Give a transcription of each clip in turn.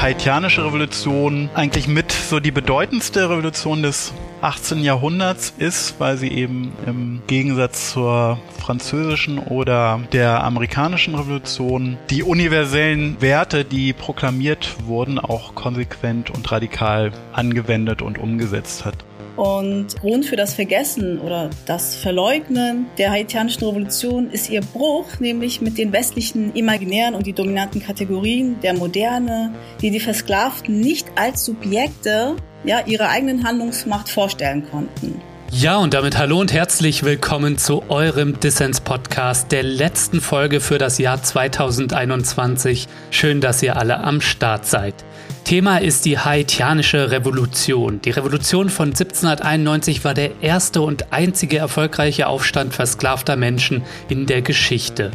haitianische Revolution eigentlich mit so die bedeutendste Revolution des 18. Jahrhunderts ist, weil sie eben im Gegensatz zur französischen oder der amerikanischen Revolution die universellen Werte, die proklamiert wurden, auch konsequent und radikal angewendet und umgesetzt hat. Und Grund für das Vergessen oder das Verleugnen der haitianischen Revolution ist ihr Bruch, nämlich mit den westlichen imaginären und die dominanten Kategorien der Moderne, die die Versklavten nicht als Subjekte ja, ihrer eigenen Handlungsmacht vorstellen konnten. Ja, und damit hallo und herzlich willkommen zu eurem Dissens-Podcast, der letzten Folge für das Jahr 2021. Schön, dass ihr alle am Start seid. Thema ist die haitianische Revolution. Die Revolution von 1791 war der erste und einzige erfolgreiche Aufstand versklavter Menschen in der Geschichte.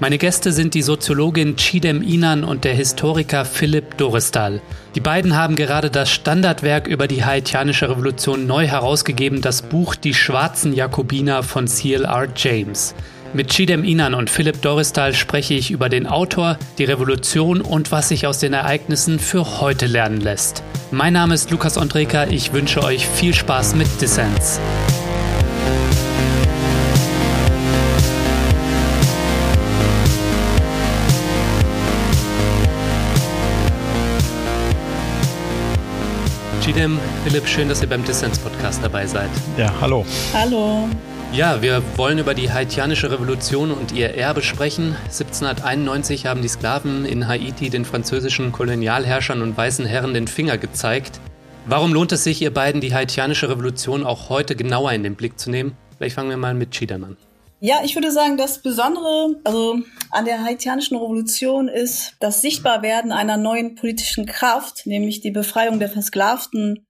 Meine Gäste sind die Soziologin Chidem Inan und der Historiker Philipp Doristal. Die beiden haben gerade das Standardwerk über die haitianische Revolution neu herausgegeben, das Buch Die schwarzen Jakobiner von C.L.R. James. Mit Chidem Inan und Philipp Doristal spreche ich über den Autor, die Revolution und was sich aus den Ereignissen für heute lernen lässt. Mein Name ist Lukas Andreka, ich wünsche euch viel Spaß mit Dissens. Chidem, Philipp, schön, dass ihr beim Dissens Podcast dabei seid. Ja, hallo. Hallo. Ja, wir wollen über die haitianische Revolution und ihr Erbe sprechen. 1791 haben die Sklaven in Haiti den französischen Kolonialherrschern und weißen Herren den Finger gezeigt. Warum lohnt es sich, ihr beiden die haitianische Revolution auch heute genauer in den Blick zu nehmen? Vielleicht fangen wir mal mit Chidam an. Ja, ich würde sagen, das Besondere also an der haitianischen Revolution ist das Sichtbarwerden einer neuen politischen Kraft, nämlich die Befreiung der Versklavten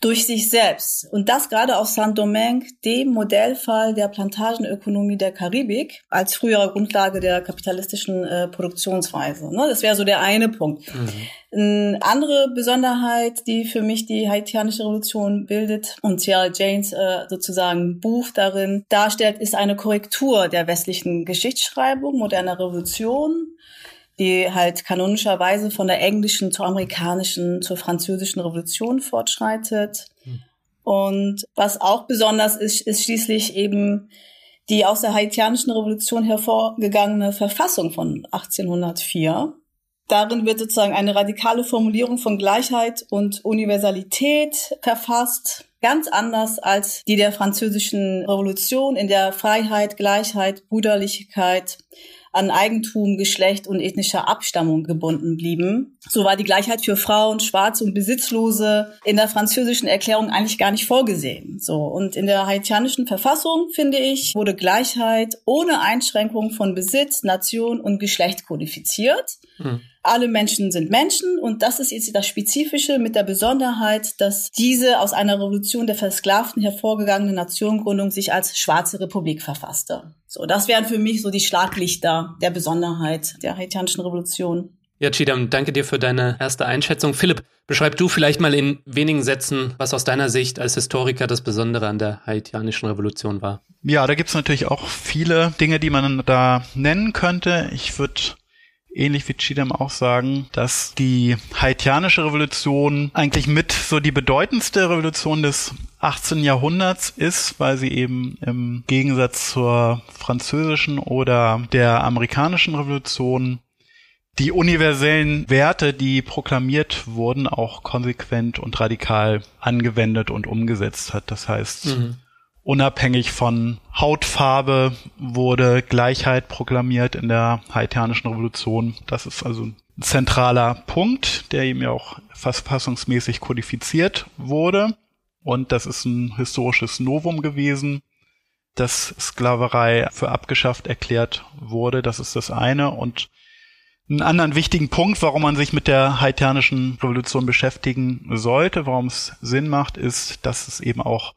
durch sich selbst. Und das gerade auf Saint-Domingue, dem Modellfall der Plantagenökonomie der Karibik, als frühere Grundlage der kapitalistischen äh, Produktionsweise. Ne? Das wäre so der eine Punkt. Mhm. Eine andere Besonderheit, die für mich die haitianische Revolution bildet und Thierry Janes äh, sozusagen Buch darin darstellt, ist eine Korrektur der westlichen Geschichtsschreibung moderner Revolution die halt kanonischerweise von der englischen zur amerikanischen zur französischen Revolution fortschreitet. Hm. Und was auch besonders ist, ist schließlich eben die aus der haitianischen Revolution hervorgegangene Verfassung von 1804. Darin wird sozusagen eine radikale Formulierung von Gleichheit und Universalität verfasst, ganz anders als die der französischen Revolution, in der Freiheit, Gleichheit, Brüderlichkeit an Eigentum, Geschlecht und ethnischer Abstammung gebunden blieben. So war die Gleichheit für Frauen, Schwarze und Besitzlose in der französischen Erklärung eigentlich gar nicht vorgesehen. So. Und in der haitianischen Verfassung, finde ich, wurde Gleichheit ohne Einschränkung von Besitz, Nation und Geschlecht kodifiziert. Hm alle Menschen sind Menschen und das ist jetzt das Spezifische mit der Besonderheit, dass diese aus einer Revolution der Versklavten hervorgegangene Nationengründung sich als Schwarze Republik verfasste. So, das wären für mich so die Schlaglichter der Besonderheit der haitianischen Revolution. Ja, Chidam, danke dir für deine erste Einschätzung. Philipp, beschreib du vielleicht mal in wenigen Sätzen, was aus deiner Sicht als Historiker das Besondere an der haitianischen Revolution war. Ja, da gibt's natürlich auch viele Dinge, die man da nennen könnte. Ich würde ähnlich wie Chidam auch sagen, dass die haitianische Revolution eigentlich mit so die bedeutendste Revolution des 18. Jahrhunderts ist, weil sie eben im Gegensatz zur französischen oder der amerikanischen Revolution die universellen Werte, die proklamiert wurden, auch konsequent und radikal angewendet und umgesetzt hat. Das heißt, mhm unabhängig von Hautfarbe wurde Gleichheit proklamiert in der haitianischen Revolution. Das ist also ein zentraler Punkt, der eben ja auch verfassungsmäßig kodifiziert wurde. Und das ist ein historisches Novum gewesen, dass Sklaverei für abgeschafft erklärt wurde. Das ist das eine. Und einen anderen wichtigen Punkt, warum man sich mit der haitianischen Revolution beschäftigen sollte, warum es Sinn macht, ist, dass es eben auch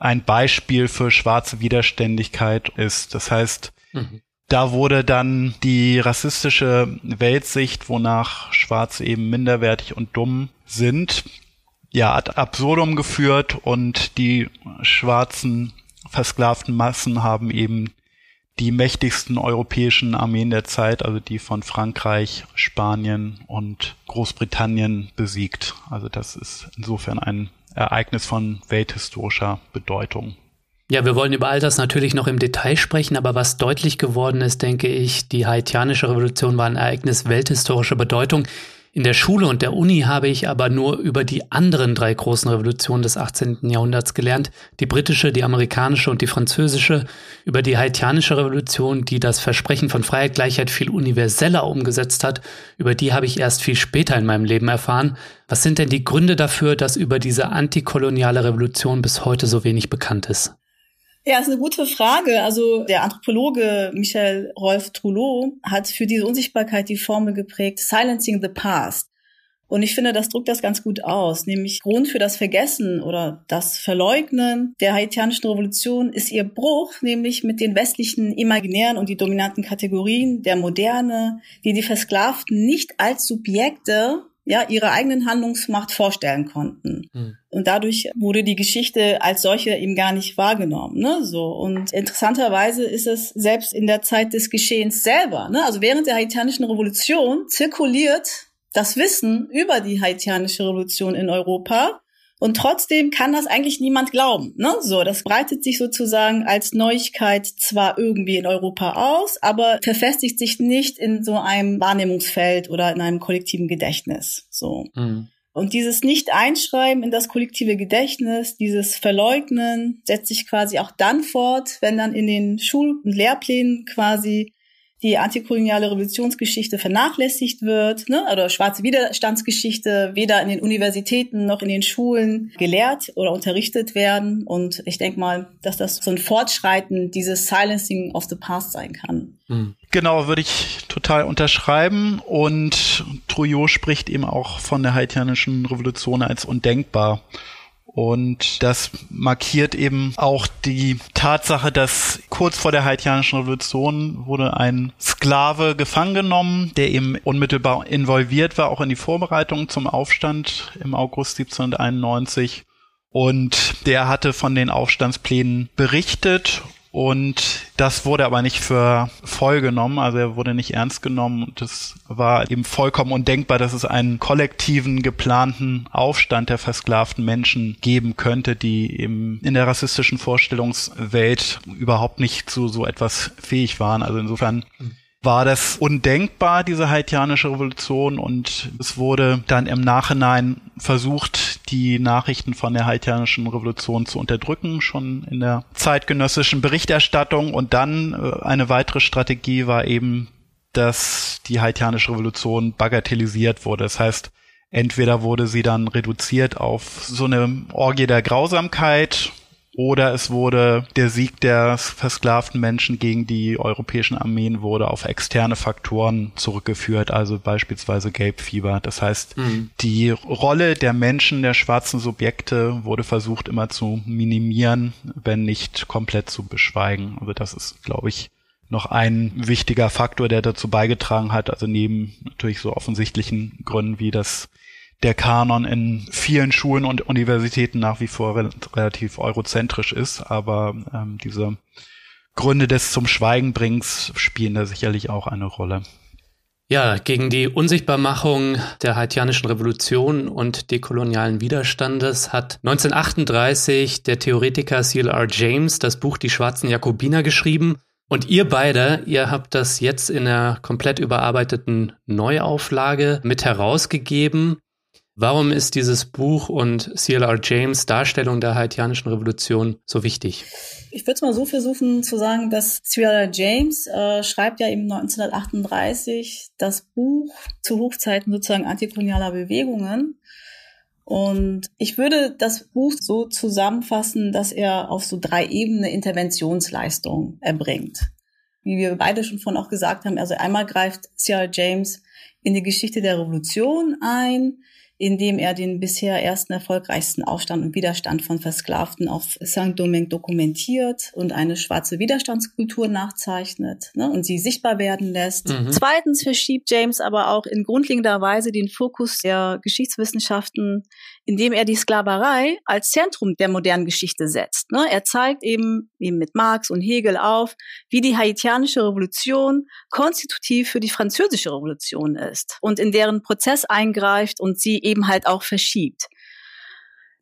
ein Beispiel für schwarze Widerständigkeit ist. Das heißt, mhm. da wurde dann die rassistische Weltsicht, wonach Schwarze eben minderwertig und dumm sind, ja, ad absurdum geführt und die schwarzen versklavten Massen haben eben die mächtigsten europäischen Armeen der Zeit, also die von Frankreich, Spanien und Großbritannien besiegt. Also das ist insofern ein Ereignis von welthistorischer Bedeutung. Ja, wir wollen über all das natürlich noch im Detail sprechen, aber was deutlich geworden ist, denke ich, die haitianische Revolution war ein Ereignis welthistorischer Bedeutung. In der Schule und der Uni habe ich aber nur über die anderen drei großen Revolutionen des 18. Jahrhunderts gelernt. Die britische, die amerikanische und die französische. Über die haitianische Revolution, die das Versprechen von Freiheit, Gleichheit viel universeller umgesetzt hat. Über die habe ich erst viel später in meinem Leben erfahren. Was sind denn die Gründe dafür, dass über diese antikoloniale Revolution bis heute so wenig bekannt ist? Ja, ist eine gute Frage. Also der Anthropologe Michel Rolf Trulot hat für diese Unsichtbarkeit die Formel geprägt, Silencing the Past. Und ich finde, das drückt das ganz gut aus. Nämlich Grund für das Vergessen oder das Verleugnen der haitianischen Revolution ist ihr Bruch, nämlich mit den westlichen imaginären und die dominanten Kategorien der Moderne, die die Versklavten nicht als Subjekte ja, ihre eigenen Handlungsmacht vorstellen konnten. Hm. Und dadurch wurde die Geschichte als solche eben gar nicht wahrgenommen, ne, so. Und interessanterweise ist es selbst in der Zeit des Geschehens selber, ne, also während der haitianischen Revolution zirkuliert das Wissen über die haitianische Revolution in Europa und trotzdem kann das eigentlich niemand glauben. Ne? So, das breitet sich sozusagen als Neuigkeit zwar irgendwie in Europa aus, aber verfestigt sich nicht in so einem Wahrnehmungsfeld oder in einem kollektiven Gedächtnis. So. Mhm. Und dieses Nicht-Einschreiben in das kollektive Gedächtnis, dieses Verleugnen, setzt sich quasi auch dann fort, wenn dann in den Schul- und Lehrplänen quasi die antikoloniale Revolutionsgeschichte vernachlässigt wird, ne, oder schwarze Widerstandsgeschichte weder in den Universitäten noch in den Schulen gelehrt oder unterrichtet werden. Und ich denke mal, dass das so ein Fortschreiten dieses Silencing of the Past sein kann. Hm. Genau, würde ich total unterschreiben. Und Trouillot spricht eben auch von der haitianischen Revolution als undenkbar. Und das markiert eben auch die Tatsache, dass kurz vor der haitianischen Revolution wurde ein Sklave gefangen genommen, der eben unmittelbar involviert war, auch in die Vorbereitungen zum Aufstand im August 1791. Und der hatte von den Aufstandsplänen berichtet und das wurde aber nicht für voll genommen, also er wurde nicht ernst genommen. Und es war eben vollkommen undenkbar, dass es einen kollektiven, geplanten Aufstand der versklavten Menschen geben könnte, die eben in der rassistischen Vorstellungswelt überhaupt nicht zu so etwas fähig waren. Also insofern war das undenkbar, diese haitianische Revolution. Und es wurde dann im Nachhinein versucht, die Nachrichten von der haitianischen Revolution zu unterdrücken, schon in der zeitgenössischen Berichterstattung. Und dann äh, eine weitere Strategie war eben, dass die haitianische Revolution bagatellisiert wurde. Das heißt, entweder wurde sie dann reduziert auf so eine Orgie der Grausamkeit oder es wurde der Sieg der versklavten Menschen gegen die europäischen Armeen wurde auf externe Faktoren zurückgeführt, also beispielsweise Gelbfieber. Das heißt, mhm. die Rolle der Menschen, der schwarzen Subjekte wurde versucht immer zu minimieren, wenn nicht komplett zu beschweigen. Also das ist, glaube ich, noch ein wichtiger Faktor, der dazu beigetragen hat, also neben natürlich so offensichtlichen Gründen wie das der Kanon in vielen Schulen und Universitäten nach wie vor re relativ eurozentrisch ist, aber ähm, diese Gründe des zum Schweigen bringens spielen da sicherlich auch eine Rolle. Ja, gegen die Unsichtbarmachung der haitianischen Revolution und dekolonialen Widerstandes hat 1938 der Theoretiker C.L.R. James das Buch Die schwarzen Jakobiner geschrieben. Und ihr beide, ihr habt das jetzt in einer komplett überarbeiteten Neuauflage mit herausgegeben. Warum ist dieses Buch und CLR James Darstellung der haitianischen Revolution so wichtig? Ich würde es mal so versuchen zu sagen, dass CLR James äh, schreibt ja eben 1938 das Buch zu Hochzeiten sozusagen antikolonialer Bewegungen. Und ich würde das Buch so zusammenfassen, dass er auf so drei Ebenen Interventionsleistung erbringt. Wie wir beide schon vorhin auch gesagt haben, also einmal greift CLR James in die Geschichte der Revolution ein, indem er den bisher ersten erfolgreichsten Aufstand und Widerstand von Versklavten auf Saint-Domingue dokumentiert und eine schwarze Widerstandskultur nachzeichnet ne, und sie sichtbar werden lässt. Mhm. Zweitens verschiebt James aber auch in grundlegender Weise den Fokus der Geschichtswissenschaften indem er die Sklaverei als Zentrum der modernen Geschichte setzt. Ne? Er zeigt eben, eben mit Marx und Hegel auf, wie die haitianische Revolution konstitutiv für die französische Revolution ist und in deren Prozess eingreift und sie eben halt auch verschiebt.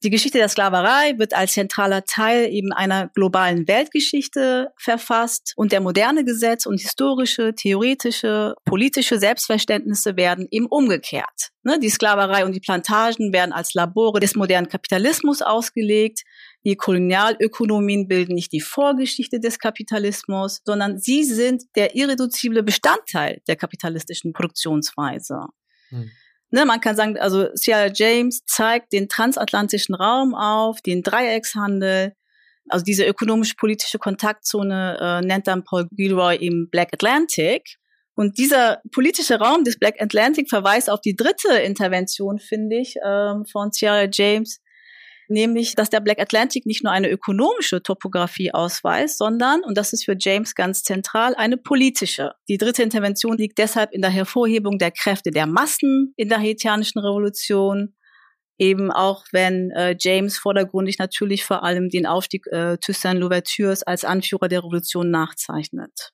Die Geschichte der Sklaverei wird als zentraler Teil eben einer globalen Weltgeschichte verfasst und der moderne Gesetz und historische, theoretische, politische Selbstverständnisse werden eben umgekehrt. Ne, die Sklaverei und die Plantagen werden als Labore des modernen Kapitalismus ausgelegt. Die Kolonialökonomien bilden nicht die Vorgeschichte des Kapitalismus, sondern sie sind der irreduzible Bestandteil der kapitalistischen Produktionsweise. Hm. Ne, man kann sagen, also Ciara James zeigt den transatlantischen Raum auf, den Dreieckshandel, also diese ökonomisch-politische Kontaktzone äh, nennt dann Paul Gilroy im Black Atlantic. Und dieser politische Raum des Black Atlantic verweist auf die dritte Intervention, finde ich, ähm, von Ciara James, nämlich, dass der Black Atlantic nicht nur eine ökonomische Topographie ausweist, sondern, und das ist für James ganz zentral, eine politische. Die dritte Intervention liegt deshalb in der Hervorhebung der Kräfte der Massen in der haitianischen Revolution, eben auch wenn äh, James vordergründig natürlich vor allem den Aufstieg äh, Toussaint Louvertures als Anführer der Revolution nachzeichnet.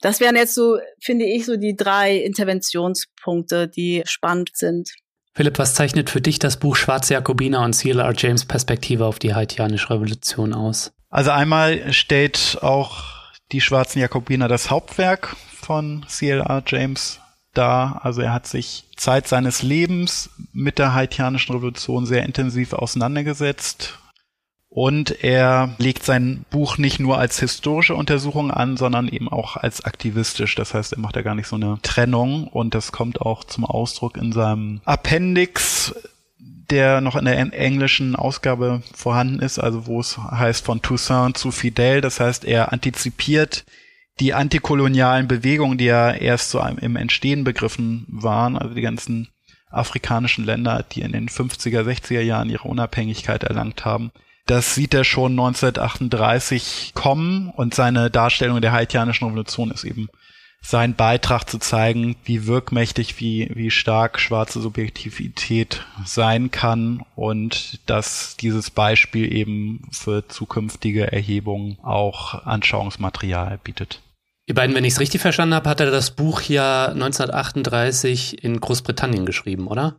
Das wären jetzt so, finde ich, so die drei Interventionspunkte, die spannend sind. Philipp, was zeichnet für dich das Buch Schwarze Jakobiner und C.L.R. James Perspektive auf die haitianische Revolution aus? Also einmal stellt auch die Schwarzen Jakobiner das Hauptwerk von C.L.R. James dar. Also er hat sich Zeit seines Lebens mit der haitianischen Revolution sehr intensiv auseinandergesetzt und er legt sein Buch nicht nur als historische Untersuchung an, sondern eben auch als aktivistisch. Das heißt, er macht da gar nicht so eine Trennung und das kommt auch zum Ausdruck in seinem Appendix, der noch in der englischen Ausgabe vorhanden ist, also wo es heißt von Toussaint zu Fidel. Das heißt, er antizipiert die antikolonialen Bewegungen, die ja erst so im Entstehen begriffen waren, also die ganzen afrikanischen Länder, die in den 50er, 60er Jahren ihre Unabhängigkeit erlangt haben das sieht er schon 1938 kommen und seine Darstellung der haitianischen Revolution ist eben sein Beitrag zu zeigen, wie wirkmächtig, wie, wie stark schwarze Subjektivität sein kann und dass dieses Beispiel eben für zukünftige Erhebungen auch Anschauungsmaterial bietet. Ihr beiden, wenn ich es richtig verstanden habe, hat er das Buch ja 1938 in Großbritannien geschrieben, oder?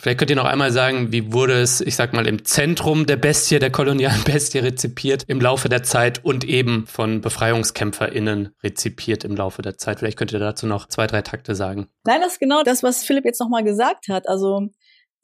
Vielleicht könnt ihr noch einmal sagen, wie wurde es, ich sag mal, im Zentrum der Bestie, der kolonialen Bestie rezipiert im Laufe der Zeit und eben von BefreiungskämpferInnen rezipiert im Laufe der Zeit. Vielleicht könnt ihr dazu noch zwei, drei Takte sagen. Nein, das ist genau das, was Philipp jetzt nochmal gesagt hat. Also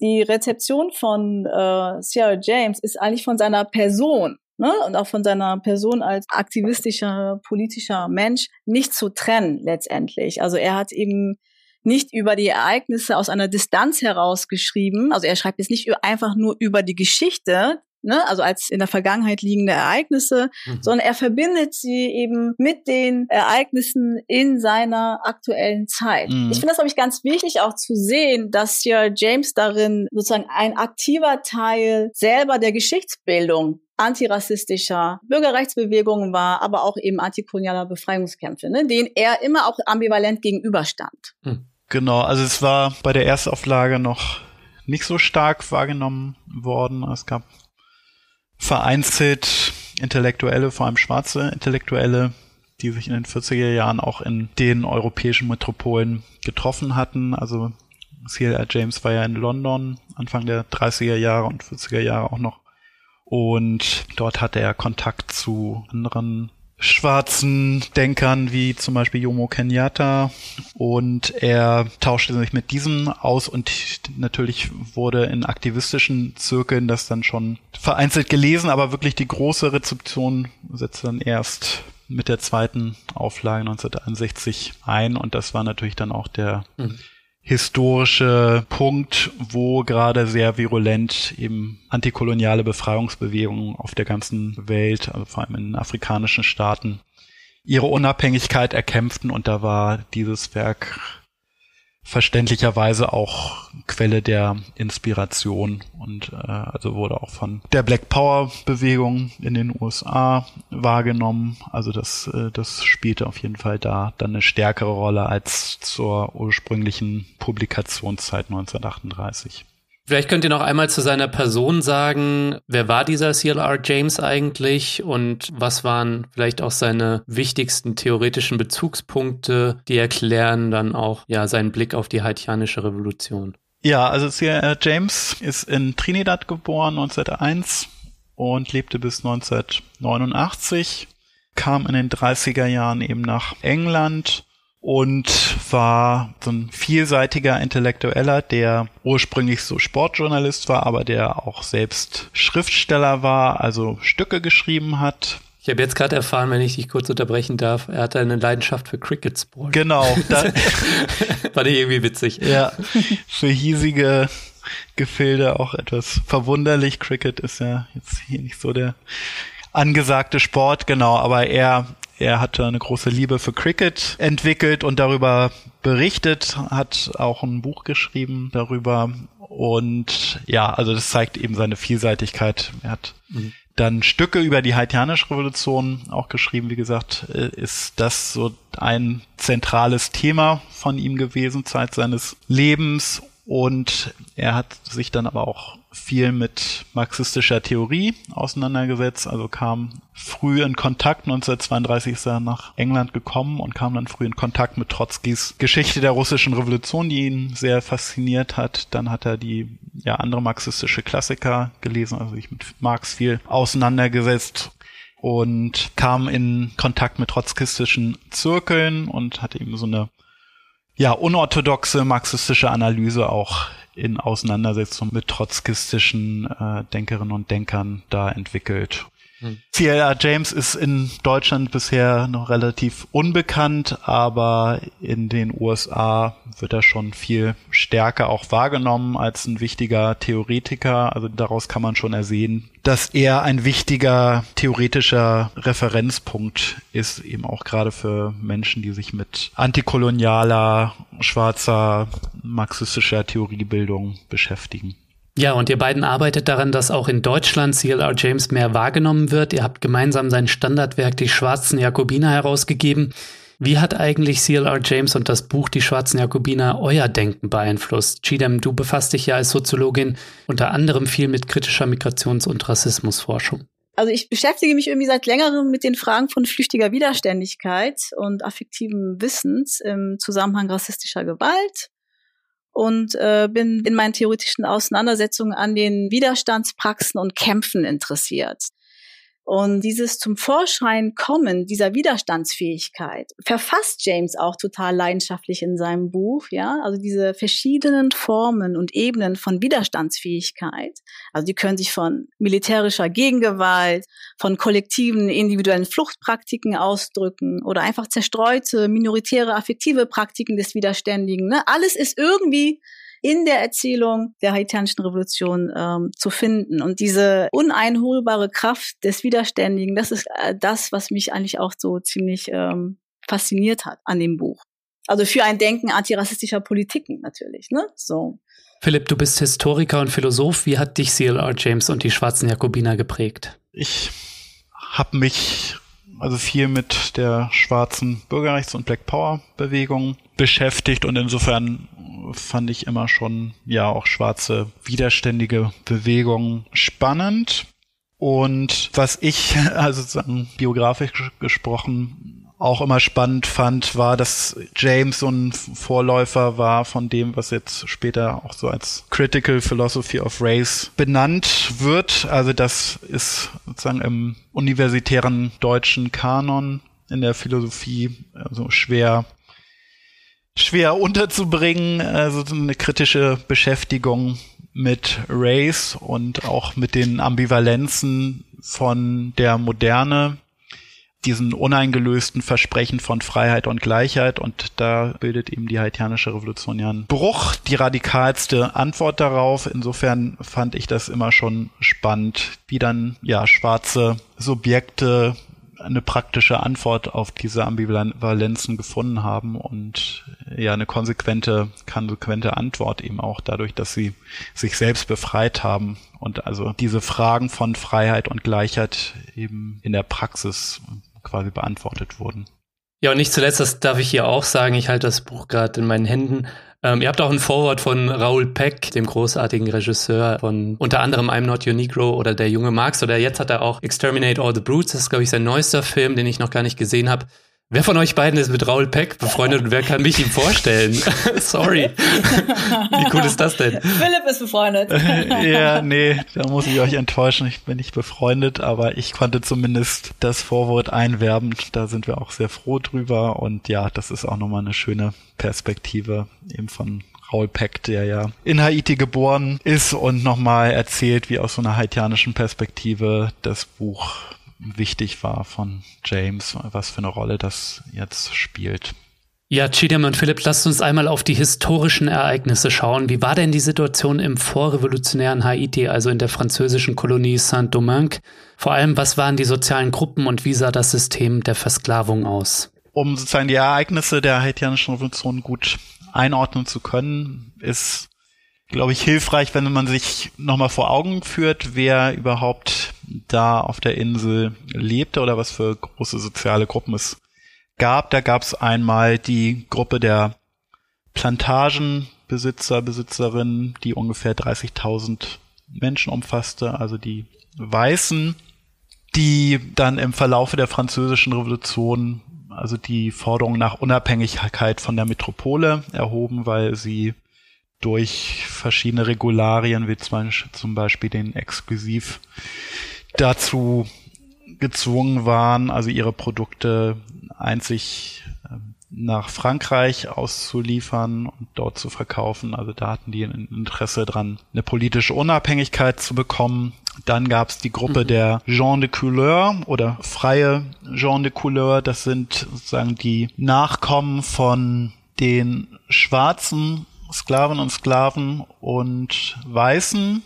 die Rezeption von äh, Sierra James ist eigentlich von seiner Person ne, und auch von seiner Person als aktivistischer, politischer Mensch nicht zu trennen letztendlich. Also er hat eben nicht über die Ereignisse aus einer Distanz heraus geschrieben. Also er schreibt jetzt nicht einfach nur über die Geschichte, ne, also als in der Vergangenheit liegende Ereignisse, mhm. sondern er verbindet sie eben mit den Ereignissen in seiner aktuellen Zeit. Mhm. Ich finde das, glaube ich, ganz wichtig auch zu sehen, dass hier James darin sozusagen ein aktiver Teil selber der Geschichtsbildung antirassistischer Bürgerrechtsbewegungen war, aber auch eben antikolonialer Befreiungskämpfe, ne, denen er immer auch ambivalent gegenüberstand. Hm. Genau, also es war bei der Erstauflage noch nicht so stark wahrgenommen worden. Es gab vereinzelt Intellektuelle, vor allem schwarze Intellektuelle, die sich in den 40er Jahren auch in den europäischen Metropolen getroffen hatten. Also C.L.R. James war ja in London Anfang der 30er Jahre und 40er Jahre auch noch und dort hatte er Kontakt zu anderen schwarzen Denkern wie zum Beispiel Jomo Kenyatta. Und er tauschte sich mit diesem aus und natürlich wurde in aktivistischen Zirkeln das dann schon vereinzelt gelesen, aber wirklich die große Rezeption setzte dann erst mit der zweiten Auflage 1961 ein. Und das war natürlich dann auch der mhm historische Punkt, wo gerade sehr virulent eben antikoloniale Befreiungsbewegungen auf der ganzen Welt, also vor allem in afrikanischen Staaten, ihre Unabhängigkeit erkämpften. Und da war dieses Werk verständlicherweise auch Quelle der Inspiration und äh, also wurde auch von der Black Power Bewegung in den USA wahrgenommen. Also das äh, das spielte auf jeden Fall da dann eine stärkere Rolle als zur ursprünglichen Publikationszeit 1938. Vielleicht könnt ihr noch einmal zu seiner Person sagen, wer war dieser CLR James eigentlich und was waren vielleicht auch seine wichtigsten theoretischen Bezugspunkte, die erklären dann auch ja seinen Blick auf die haitianische Revolution. Ja, also CLR James ist in Trinidad geboren 1901 und lebte bis 1989, kam in den 30er Jahren eben nach England und war so ein vielseitiger Intellektueller, der ursprünglich so Sportjournalist war, aber der auch selbst Schriftsteller war, also Stücke geschrieben hat. Ich habe jetzt gerade erfahren, wenn ich dich kurz unterbrechen darf, er hatte eine Leidenschaft für Cricket Sport. Genau. Da Fand ich irgendwie witzig. Ja, für hiesige Gefilde auch etwas verwunderlich. Cricket ist ja jetzt hier nicht so der angesagte Sport, genau, aber er er hatte eine große Liebe für Cricket entwickelt und darüber berichtet, hat auch ein Buch geschrieben darüber. Und ja, also das zeigt eben seine Vielseitigkeit. Er hat mhm. dann Stücke über die haitianische Revolution auch geschrieben. Wie gesagt, äh, ist das so ein zentrales Thema von ihm gewesen, Zeit seines Lebens. Und er hat sich dann aber auch viel mit marxistischer Theorie auseinandergesetzt, also kam früh in Kontakt, 1932 ist er nach England gekommen und kam dann früh in Kontakt mit Trotzkis Geschichte der russischen Revolution, die ihn sehr fasziniert hat. Dann hat er die ja andere marxistische Klassiker gelesen, also sich mit Marx viel auseinandergesetzt und kam in Kontakt mit trotzkistischen Zirkeln und hat eben so eine ja unorthodoxe marxistische Analyse auch in Auseinandersetzung mit trotzkistischen äh, Denkerinnen und Denkern da entwickelt. Hm. C.L.R. James ist in Deutschland bisher noch relativ unbekannt, aber in den USA wird er schon viel stärker auch wahrgenommen als ein wichtiger Theoretiker. Also daraus kann man schon ersehen, dass er ein wichtiger theoretischer Referenzpunkt ist, eben auch gerade für Menschen, die sich mit antikolonialer, schwarzer, marxistischer Theoriebildung beschäftigen. Ja, und ihr beiden arbeitet daran, dass auch in Deutschland CLR James mehr wahrgenommen wird. Ihr habt gemeinsam sein Standardwerk Die Schwarzen Jakobiner herausgegeben. Wie hat eigentlich CLR James und das Buch Die Schwarzen Jakobiner euer Denken beeinflusst? Chidem, du befasst dich ja als Soziologin unter anderem viel mit kritischer Migrations- und Rassismusforschung. Also ich beschäftige mich irgendwie seit längerem mit den Fragen von flüchtiger Widerständigkeit und affektivem Wissens im Zusammenhang rassistischer Gewalt und äh, bin in meinen theoretischen Auseinandersetzungen an den Widerstandspraxen und Kämpfen interessiert. Und dieses zum Vorschein kommen dieser Widerstandsfähigkeit verfasst James auch total leidenschaftlich in seinem Buch, ja. Also diese verschiedenen Formen und Ebenen von Widerstandsfähigkeit. Also die können sich von militärischer Gegengewalt, von kollektiven individuellen Fluchtpraktiken ausdrücken oder einfach zerstreute minoritäre affektive Praktiken des Widerständigen. Ne? Alles ist irgendwie in der Erzählung der haitianischen Revolution ähm, zu finden. Und diese uneinholbare Kraft des Widerständigen, das ist äh, das, was mich eigentlich auch so ziemlich ähm, fasziniert hat an dem Buch. Also für ein Denken antirassistischer Politiken natürlich, ne? So. Philipp, du bist Historiker und Philosoph. Wie hat dich CLR James und die schwarzen Jakobiner geprägt? Ich habe mich also viel mit der schwarzen Bürgerrechts- und Black Power Bewegung beschäftigt und insofern fand ich immer schon ja auch schwarze widerständige Bewegungen spannend. Und was ich also sozusagen biografisch gesprochen auch immer spannend fand, war, dass James so ein Vorläufer war von dem, was jetzt später auch so als Critical Philosophy of Race benannt wird. Also das ist sozusagen im universitären deutschen Kanon in der Philosophie also schwer schwer unterzubringen, also eine kritische Beschäftigung mit Race und auch mit den Ambivalenzen von der Moderne, diesen uneingelösten Versprechen von Freiheit und Gleichheit und da bildet eben die haitianische Revolution ja einen Bruch, die radikalste Antwort darauf. Insofern fand ich das immer schon spannend, wie dann ja schwarze Subjekte eine praktische Antwort auf diese Ambivalenzen gefunden haben und ja eine konsequente, konsequente Antwort eben auch dadurch, dass sie sich selbst befreit haben und also diese Fragen von Freiheit und Gleichheit eben in der Praxis quasi beantwortet wurden. Ja, und nicht zuletzt, das darf ich hier auch sagen, ich halte das Buch gerade in meinen Händen. Ähm, ihr habt auch ein Vorwort von Raoul Peck, dem großartigen Regisseur von unter anderem I'm Not Your Negro oder Der junge Marx oder jetzt hat er auch Exterminate All the Brutes, das ist glaube ich sein neuester Film, den ich noch gar nicht gesehen habe. Wer von euch beiden ist mit Raoul Peck befreundet und wer kann mich ihm vorstellen? Sorry. Wie cool ist das denn? Philipp ist befreundet. ja, nee, da muss ich euch enttäuschen. Ich bin nicht befreundet, aber ich konnte zumindest das Vorwort einwerben. Da sind wir auch sehr froh drüber. Und ja, das ist auch nochmal eine schöne Perspektive eben von Raul Peck, der ja in Haiti geboren ist und nochmal erzählt, wie aus so einer haitianischen Perspektive das Buch wichtig war von James, was für eine Rolle das jetzt spielt. Ja, Chidam und Philipp, lasst uns einmal auf die historischen Ereignisse schauen. Wie war denn die Situation im vorrevolutionären Haiti, also in der französischen Kolonie Saint-Domingue? Vor allem, was waren die sozialen Gruppen und wie sah das System der Versklavung aus? Um sozusagen die Ereignisse der haitianischen Revolution gut einordnen zu können, ist glaube ich, hilfreich, wenn man sich nochmal vor Augen führt, wer überhaupt da auf der Insel lebte oder was für große soziale Gruppen es gab. Da gab es einmal die Gruppe der Plantagenbesitzer, Besitzerinnen, die ungefähr 30.000 Menschen umfasste, also die Weißen, die dann im Verlaufe der französischen Revolution also die Forderung nach Unabhängigkeit von der Metropole erhoben, weil sie durch verschiedene Regularien, wie zum Beispiel den Exklusiv, dazu gezwungen waren, also ihre Produkte einzig ähm, nach Frankreich auszuliefern und dort zu verkaufen. Also da hatten die ein Interesse dran, eine politische Unabhängigkeit zu bekommen. Dann gab es die Gruppe mhm. der Gens de Couleur oder freie Gens de Couleur. Das sind sozusagen die Nachkommen von den schwarzen Sklaven und Sklaven und Weißen.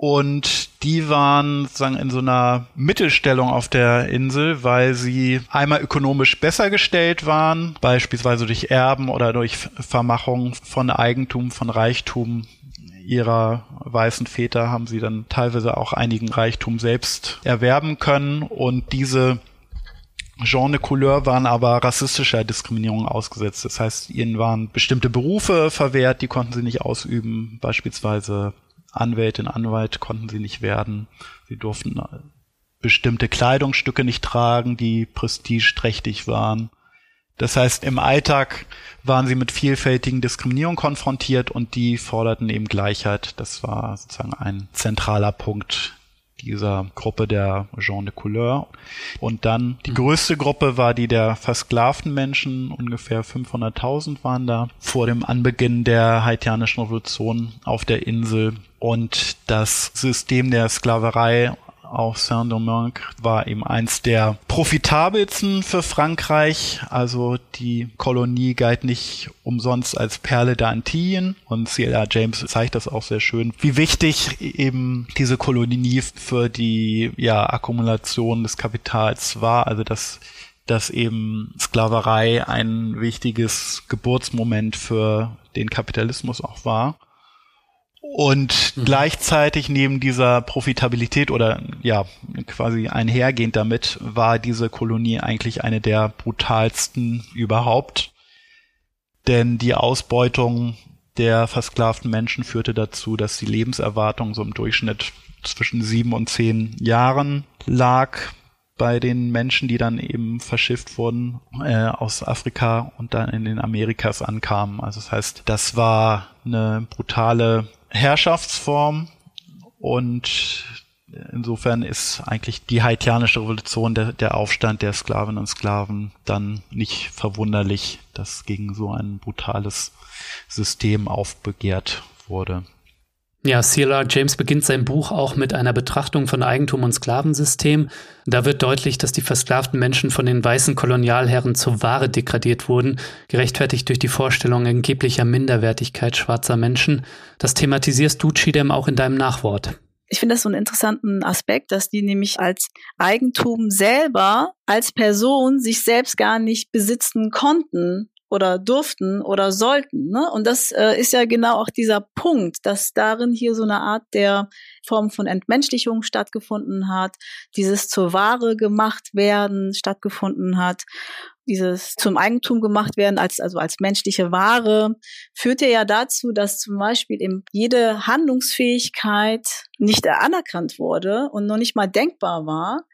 Und die waren sozusagen in so einer Mittelstellung auf der Insel, weil sie einmal ökonomisch besser gestellt waren, beispielsweise durch Erben oder durch Vermachung von Eigentum, von Reichtum ihrer weißen Väter haben sie dann teilweise auch einigen Reichtum selbst erwerben können und diese Jean de Couleur waren aber rassistischer Diskriminierung ausgesetzt. Das heißt, ihnen waren bestimmte Berufe verwehrt, die konnten sie nicht ausüben. Beispielsweise Anwältin, Anwalt konnten sie nicht werden. Sie durften äh, bestimmte Kleidungsstücke nicht tragen, die prestigeträchtig waren. Das heißt, im Alltag waren sie mit vielfältigen Diskriminierungen konfrontiert und die forderten eben Gleichheit. Das war sozusagen ein zentraler Punkt dieser Gruppe der Gens de Couleur. Und dann die größte Gruppe war die der versklavten Menschen, ungefähr 500.000 waren da vor dem Anbeginn der haitianischen Revolution auf der Insel. Und das System der Sklaverei auch Saint-Domingue war eben eins der profitabelsten für Frankreich. Also die Kolonie galt nicht umsonst als Perle der Antillen und C.L.R. James zeigt das auch sehr schön, wie wichtig eben diese Kolonie für die ja, Akkumulation des Kapitals war. Also dass dass eben Sklaverei ein wichtiges Geburtsmoment für den Kapitalismus auch war. Und mhm. gleichzeitig neben dieser Profitabilität oder ja, quasi einhergehend damit war diese Kolonie eigentlich eine der brutalsten überhaupt. Denn die Ausbeutung der versklavten Menschen führte dazu, dass die Lebenserwartung so im Durchschnitt zwischen sieben und zehn Jahren lag bei den Menschen, die dann eben verschifft wurden äh, aus Afrika und dann in den Amerikas ankamen. Also das heißt, das war eine brutale Herrschaftsform und insofern ist eigentlich die haitianische Revolution, der, der Aufstand der Sklavinnen und Sklaven dann nicht verwunderlich, dass gegen so ein brutales System aufbegehrt wurde. Ja, C.L.R. James beginnt sein Buch auch mit einer Betrachtung von Eigentum und Sklavensystem. Da wird deutlich, dass die versklavten Menschen von den weißen Kolonialherren zur Ware degradiert wurden, gerechtfertigt durch die Vorstellung angeblicher Minderwertigkeit schwarzer Menschen. Das thematisierst du, Chidem, auch in deinem Nachwort. Ich finde das so einen interessanten Aspekt, dass die nämlich als Eigentum selber, als Person sich selbst gar nicht besitzen konnten oder durften oder sollten. Ne? Und das äh, ist ja genau auch dieser Punkt, dass darin hier so eine Art der Form von Entmenschlichung stattgefunden hat, dieses zur Ware gemacht werden stattgefunden hat dieses zum Eigentum gemacht werden als also als menschliche Ware führte ja dazu, dass zum Beispiel eben jede Handlungsfähigkeit nicht anerkannt wurde und noch nicht mal denkbar war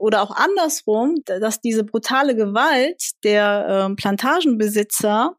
oder auch andersrum, dass diese brutale Gewalt der ähm, Plantagenbesitzer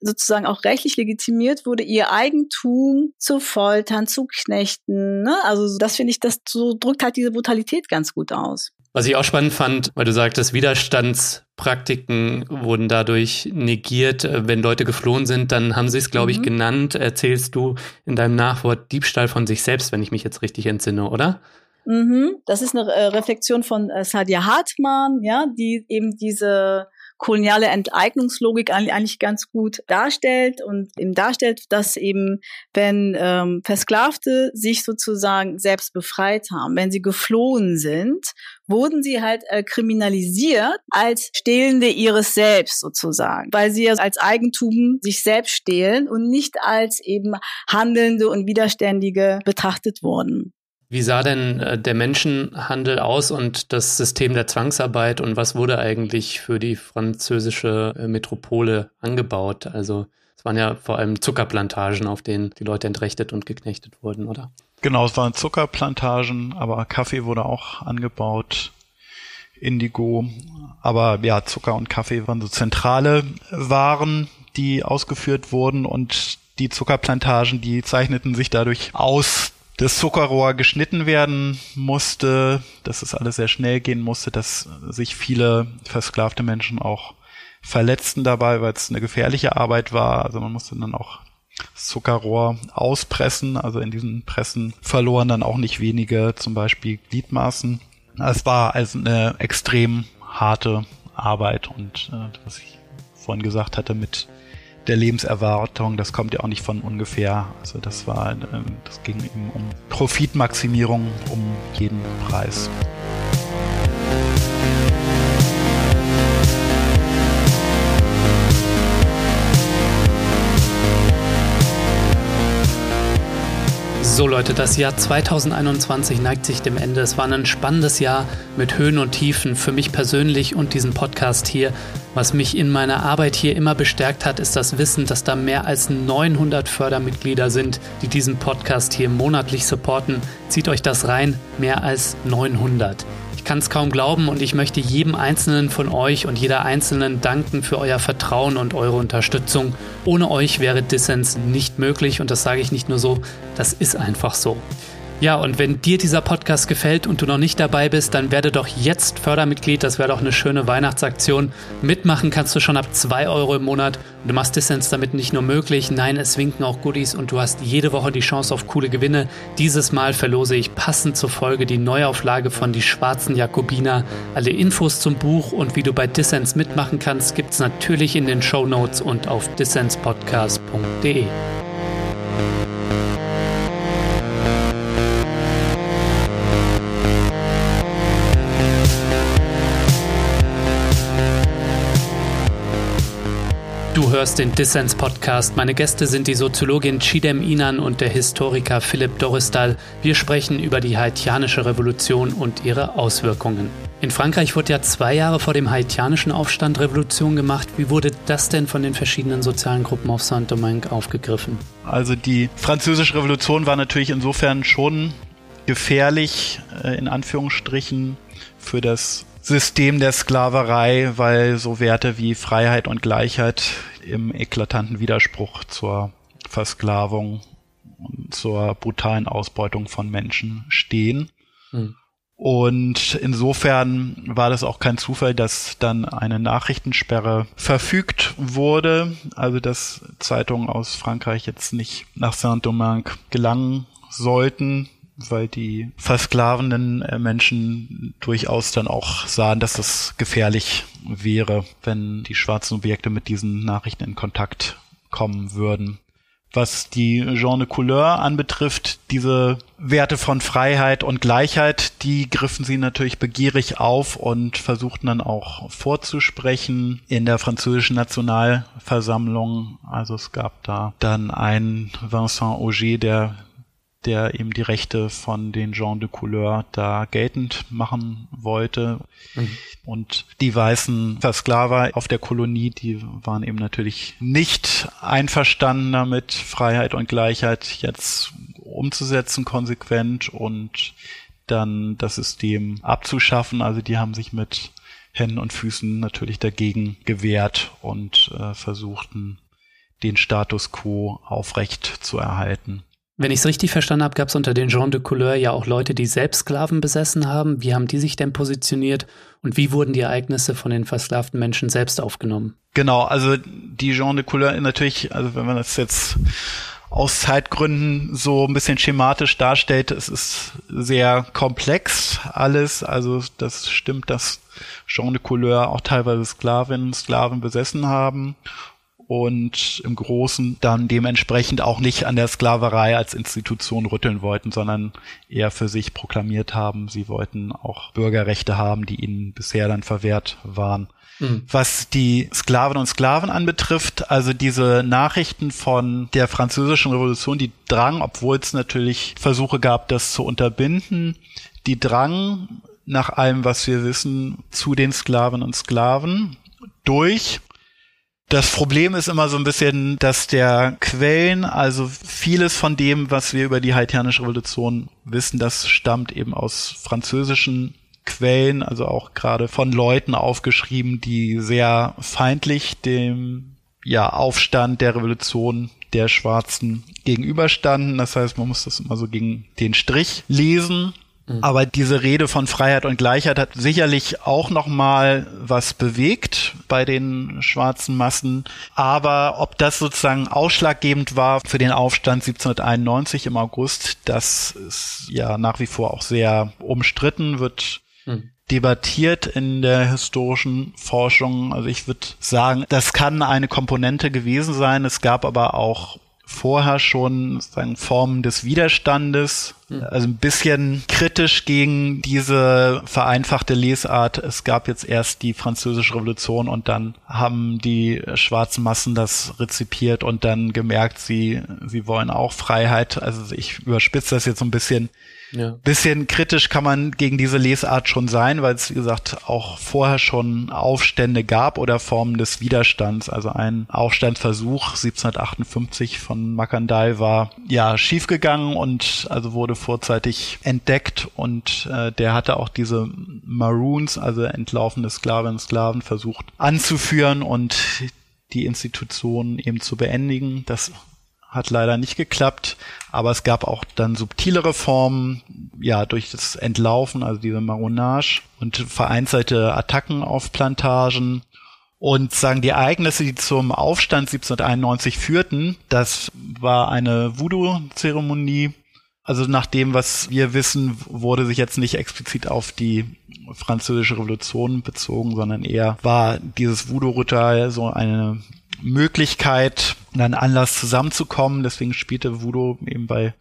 sozusagen auch rechtlich legitimiert wurde, ihr Eigentum zu foltern, zu knechten. Ne? Also das finde ich, das so drückt halt diese Brutalität ganz gut aus. Was ich auch spannend fand, weil du sagtest, Widerstandspraktiken wurden dadurch negiert. Wenn Leute geflohen sind, dann haben sie es, glaube ich, mhm. genannt. Erzählst du in deinem Nachwort Diebstahl von sich selbst, wenn ich mich jetzt richtig entsinne, oder? Mhm. Das ist eine äh, Reflexion von äh, Sadia Hartmann, ja, die eben diese koloniale Enteignungslogik eigentlich ganz gut darstellt und eben darstellt, dass eben, wenn ähm, Versklavte sich sozusagen selbst befreit haben, wenn sie geflohen sind, wurden sie halt äh, kriminalisiert als Stehlende ihres Selbst sozusagen, weil sie als Eigentum sich selbst stehlen und nicht als eben Handelnde und Widerständige betrachtet wurden. Wie sah denn äh, der Menschenhandel aus und das System der Zwangsarbeit und was wurde eigentlich für die französische äh, Metropole angebaut? Also es waren ja vor allem Zuckerplantagen, auf denen die Leute entrechtet und geknechtet wurden, oder? Genau, es waren Zuckerplantagen, aber Kaffee wurde auch angebaut. Indigo. Aber ja, Zucker und Kaffee waren so zentrale Waren, die ausgeführt wurden und die Zuckerplantagen, die zeichneten sich dadurch aus, das Zuckerrohr geschnitten werden musste, dass es alles sehr schnell gehen musste, dass sich viele versklavte Menschen auch verletzten dabei, weil es eine gefährliche Arbeit war. Also man musste dann auch Zuckerrohr auspressen. Also in diesen Pressen verloren dann auch nicht wenige, zum Beispiel Gliedmaßen. Es war also eine extrem harte Arbeit und äh, was ich vorhin gesagt hatte mit der Lebenserwartung, das kommt ja auch nicht von ungefähr. Also das war, ähm, das ging eben um Profitmaximierung um jeden Preis. So Leute, das Jahr 2021 neigt sich dem Ende. Es war ein spannendes Jahr mit Höhen und Tiefen für mich persönlich und diesen Podcast hier. Was mich in meiner Arbeit hier immer bestärkt hat, ist das Wissen, dass da mehr als 900 Fördermitglieder sind, die diesen Podcast hier monatlich supporten. Zieht euch das rein, mehr als 900 kann es kaum glauben und ich möchte jedem Einzelnen von euch und jeder Einzelnen danken für euer Vertrauen und eure Unterstützung. Ohne euch wäre Dissens nicht möglich und das sage ich nicht nur so, das ist einfach so. Ja, und wenn dir dieser Podcast gefällt und du noch nicht dabei bist, dann werde doch jetzt Fördermitglied. Das wäre doch eine schöne Weihnachtsaktion. Mitmachen kannst du schon ab 2 Euro im Monat. Du machst Dissens damit nicht nur möglich, nein, es winken auch Goodies und du hast jede Woche die Chance auf coole Gewinne. Dieses Mal verlose ich passend zur Folge die Neuauflage von Die Schwarzen Jakobiner. Alle Infos zum Buch und wie du bei Dissens mitmachen kannst, gibt's natürlich in den Show Notes und auf dissenspodcast.de. hörst den Dissens Podcast. Meine Gäste sind die Soziologin Chidem Inan und der Historiker Philipp Doristal. Wir sprechen über die haitianische Revolution und ihre Auswirkungen. In Frankreich wurde ja zwei Jahre vor dem haitianischen Aufstand Revolution gemacht. Wie wurde das denn von den verschiedenen sozialen Gruppen auf Saint-Domingue aufgegriffen? Also die französische Revolution war natürlich insofern schon gefährlich, äh, in Anführungsstrichen, für das System der Sklaverei, weil so Werte wie Freiheit und Gleichheit im eklatanten Widerspruch zur Versklavung und zur brutalen Ausbeutung von Menschen stehen. Hm. Und insofern war das auch kein Zufall, dass dann eine Nachrichtensperre verfügt wurde, also dass Zeitungen aus Frankreich jetzt nicht nach Saint-Domingue gelangen sollten weil die versklavenden äh, Menschen durchaus dann auch sahen, dass es gefährlich wäre, wenn die schwarzen Objekte mit diesen Nachrichten in Kontakt kommen würden. was die Genre Couleur anbetrifft, diese Werte von Freiheit und Gleichheit, die griffen sie natürlich begierig auf und versuchten dann auch vorzusprechen in der französischen Nationalversammlung. Also es gab da dann einen Vincent Auger, der der eben die Rechte von den Gens de Couleur da geltend machen wollte. Mhm. Und die weißen Versklaver auf der Kolonie, die waren eben natürlich nicht einverstanden damit, Freiheit und Gleichheit jetzt umzusetzen konsequent und dann das System abzuschaffen. Also die haben sich mit Händen und Füßen natürlich dagegen gewehrt und äh, versuchten, den Status quo aufrecht zu erhalten. Wenn ich es richtig verstanden habe, gab es unter den Gens de Couleur ja auch Leute, die selbst Sklaven besessen haben. Wie haben die sich denn positioniert und wie wurden die Ereignisse von den versklavten Menschen selbst aufgenommen? Genau, also die Gens de Couleur natürlich, also wenn man das jetzt aus Zeitgründen so ein bisschen schematisch darstellt, es ist sehr komplex alles. Also das stimmt, dass Gens de Couleur auch teilweise Sklavinnen, Sklaven besessen haben und im Großen dann dementsprechend auch nicht an der Sklaverei als Institution rütteln wollten, sondern eher für sich proklamiert haben, sie wollten auch Bürgerrechte haben, die ihnen bisher dann verwehrt waren. Mhm. Was die Sklaven und Sklaven anbetrifft, also diese Nachrichten von der französischen Revolution, die drangen, obwohl es natürlich Versuche gab, das zu unterbinden, die drangen nach allem, was wir wissen, zu den Sklaven und Sklaven durch das Problem ist immer so ein bisschen, dass der Quellen, also vieles von dem, was wir über die haitianische Revolution wissen, das stammt eben aus französischen Quellen, also auch gerade von Leuten aufgeschrieben, die sehr feindlich dem ja, Aufstand der Revolution der Schwarzen gegenüberstanden. Das heißt, man muss das immer so gegen den Strich lesen. Mhm. Aber diese Rede von Freiheit und Gleichheit hat sicherlich auch noch mal was bewegt bei den schwarzen Massen. Aber ob das sozusagen ausschlaggebend war für den Aufstand 1791 im August, das ist ja nach wie vor auch sehr umstritten, wird mhm debattiert in der historischen Forschung. Also ich würde sagen, das kann eine Komponente gewesen sein. Es gab aber auch vorher schon sagen, Formen des Widerstandes, hm. also ein bisschen kritisch gegen diese vereinfachte Lesart. Es gab jetzt erst die französische Revolution und dann haben die schwarzen Massen das rezipiert und dann gemerkt, sie, sie wollen auch Freiheit. Also ich überspitze das jetzt so ein bisschen. Ja. Bisschen kritisch kann man gegen diese Lesart schon sein, weil es, wie gesagt, auch vorher schon Aufstände gab oder Formen des Widerstands. Also ein Aufstandsversuch 1758 von Makandal war ja schiefgegangen und also wurde vorzeitig entdeckt und äh, der hatte auch diese Maroons, also entlaufene Sklavinnen Sklaven, versucht anzuführen und die Institution eben zu beendigen. Das hat leider nicht geklappt, aber es gab auch dann subtilere Formen, ja, durch das Entlaufen, also diese Maronage und vereinzelte Attacken auf Plantagen. Und sagen die Ereignisse, die zum Aufstand 1791 führten, das war eine Voodoo-Zeremonie. Also nach dem, was wir wissen, wurde sich jetzt nicht explizit auf die französische Revolution bezogen, sondern eher war dieses Voodoo-Ritual so eine Möglichkeit, einen Anlass zusammenzukommen. Deswegen spielte Voodoo eben bei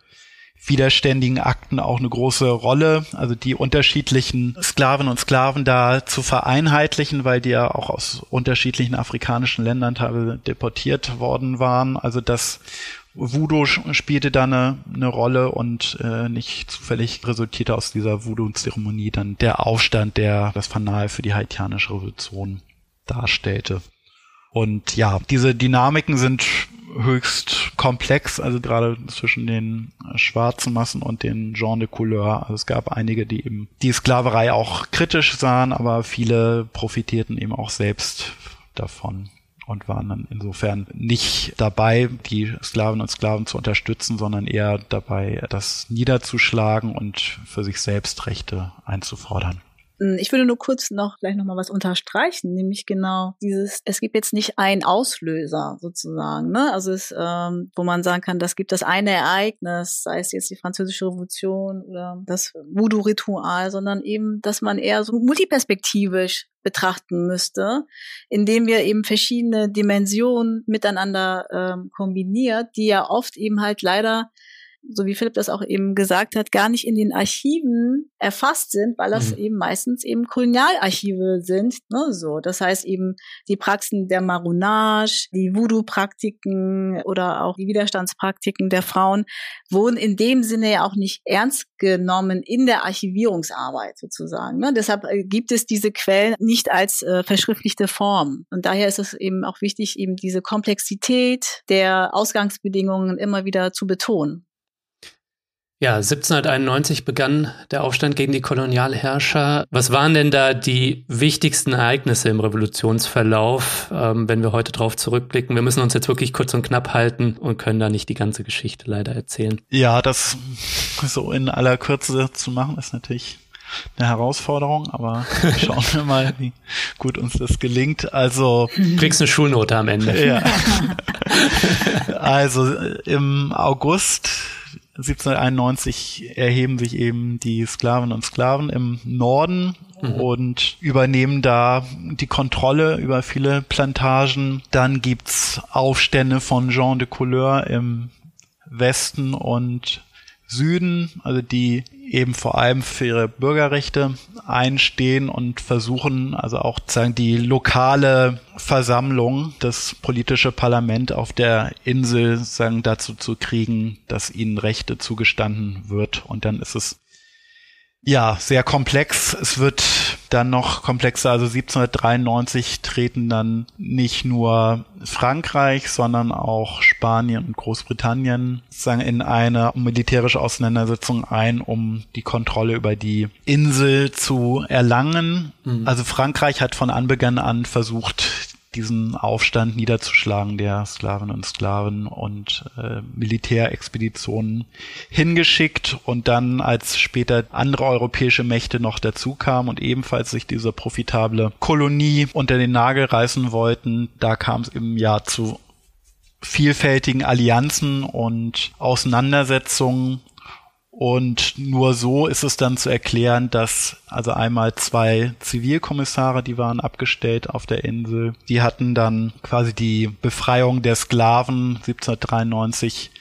widerständigen Akten auch eine große Rolle, also die unterschiedlichen Sklaven und Sklaven da zu vereinheitlichen, weil die ja auch aus unterschiedlichen afrikanischen Ländern teilweise deportiert worden waren. Also das Voodoo spielte da eine, eine Rolle und äh, nicht zufällig resultierte aus dieser Voodoo-Zeremonie dann der Aufstand, der das Fanal für die haitianische Revolution darstellte. Und ja, diese Dynamiken sind höchst komplex, also gerade zwischen den schwarzen Massen und den Gens de Couleur. Also es gab einige, die eben die Sklaverei auch kritisch sahen, aber viele profitierten eben auch selbst davon und waren dann insofern nicht dabei, die Sklaven und Sklaven zu unterstützen, sondern eher dabei, das niederzuschlagen und für sich selbst Rechte einzufordern. Hm, ich würde nur kurz noch gleich noch mal was unterstreichen, nämlich genau dieses, es gibt jetzt nicht einen Auslöser sozusagen, ne? Also es, ähm, wo man sagen kann, das gibt das eine Ereignis, sei es jetzt die Französische Revolution oder das Voodoo-Ritual, sondern eben, dass man eher so multiperspektivisch betrachten müsste, indem wir eben verschiedene Dimensionen miteinander ähm, kombiniert, die ja oft eben halt leider so wie Philipp das auch eben gesagt hat, gar nicht in den Archiven erfasst sind, weil das mhm. eben meistens eben Kolonialarchive sind. Ne, so, das heißt eben die Praxen der Maronage, die Voodoo-Praktiken oder auch die Widerstandspraktiken der Frauen wurden in dem Sinne ja auch nicht ernst genommen in der Archivierungsarbeit sozusagen. Ne? Deshalb äh, gibt es diese Quellen nicht als äh, verschriftlichte Form. Und daher ist es eben auch wichtig, eben diese Komplexität der Ausgangsbedingungen immer wieder zu betonen. Ja, 1791 begann der Aufstand gegen die Kolonialherrscher. Was waren denn da die wichtigsten Ereignisse im Revolutionsverlauf, ähm, wenn wir heute drauf zurückblicken? Wir müssen uns jetzt wirklich kurz und knapp halten und können da nicht die ganze Geschichte leider erzählen. Ja, das so in aller Kürze zu machen, ist natürlich eine Herausforderung, aber schauen wir mal, wie gut uns das gelingt. Also du kriegst eine Schulnote am Ende. Ja. Also im August 1791 erheben sich eben die Sklaven und Sklaven im Norden mhm. und übernehmen da die Kontrolle über viele Plantagen. Dann gibt's Aufstände von Jean de Couleur im Westen und Süden, also die eben vor allem für ihre Bürgerrechte einstehen und versuchen also auch sagen die lokale Versammlung, das politische Parlament auf der Insel sagen dazu zu kriegen, dass ihnen Rechte zugestanden wird und dann ist es ja, sehr komplex. Es wird dann noch komplexer. Also 1793 treten dann nicht nur Frankreich, sondern auch Spanien und Großbritannien sagen in eine militärische Auseinandersetzung ein, um die Kontrolle über die Insel zu erlangen. Mhm. Also Frankreich hat von Anbeginn an versucht, diesen Aufstand niederzuschlagen der Sklaven und Sklaven und äh, Militärexpeditionen hingeschickt und dann als später andere europäische Mächte noch dazu kamen und ebenfalls sich diese profitable Kolonie unter den Nagel reißen wollten, da kam es im Jahr zu vielfältigen Allianzen und Auseinandersetzungen und nur so ist es dann zu erklären, dass also einmal zwei Zivilkommissare, die waren abgestellt auf der Insel, die hatten dann quasi die Befreiung der Sklaven 1793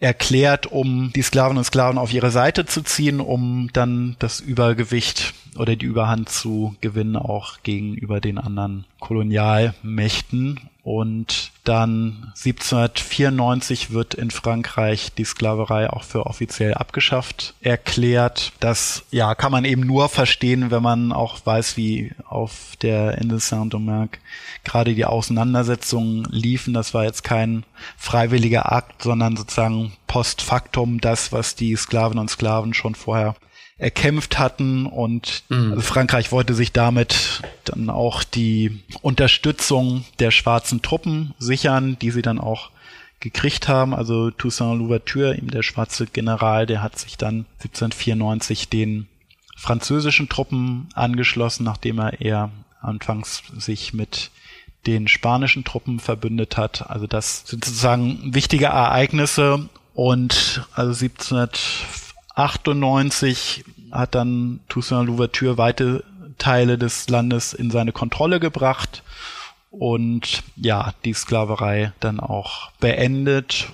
erklärt, um die Sklaven und Sklaven auf ihre Seite zu ziehen, um dann das Übergewicht oder die Überhand zu gewinnen, auch gegenüber den anderen Kolonialmächten. Und dann 1794 wird in Frankreich die Sklaverei auch für offiziell abgeschafft erklärt. Das ja kann man eben nur verstehen, wenn man auch weiß, wie auf der Insel Saint-Domingue gerade die Auseinandersetzungen liefen. Das war jetzt kein freiwilliger Akt, sondern sozusagen post factum das, was die Sklaven und Sklaven schon vorher erkämpft hatten und mhm. also Frankreich wollte sich damit dann auch die Unterstützung der schwarzen Truppen sichern, die sie dann auch gekriegt haben. Also Toussaint Louverture, ihm der schwarze General, der hat sich dann 1794 den französischen Truppen angeschlossen, nachdem er eher anfangs sich mit den spanischen Truppen verbündet hat. Also das sind sozusagen wichtige Ereignisse und also 1798 hat dann Toussaint Louverture weite Teile des Landes in seine Kontrolle gebracht und ja, die Sklaverei dann auch beendet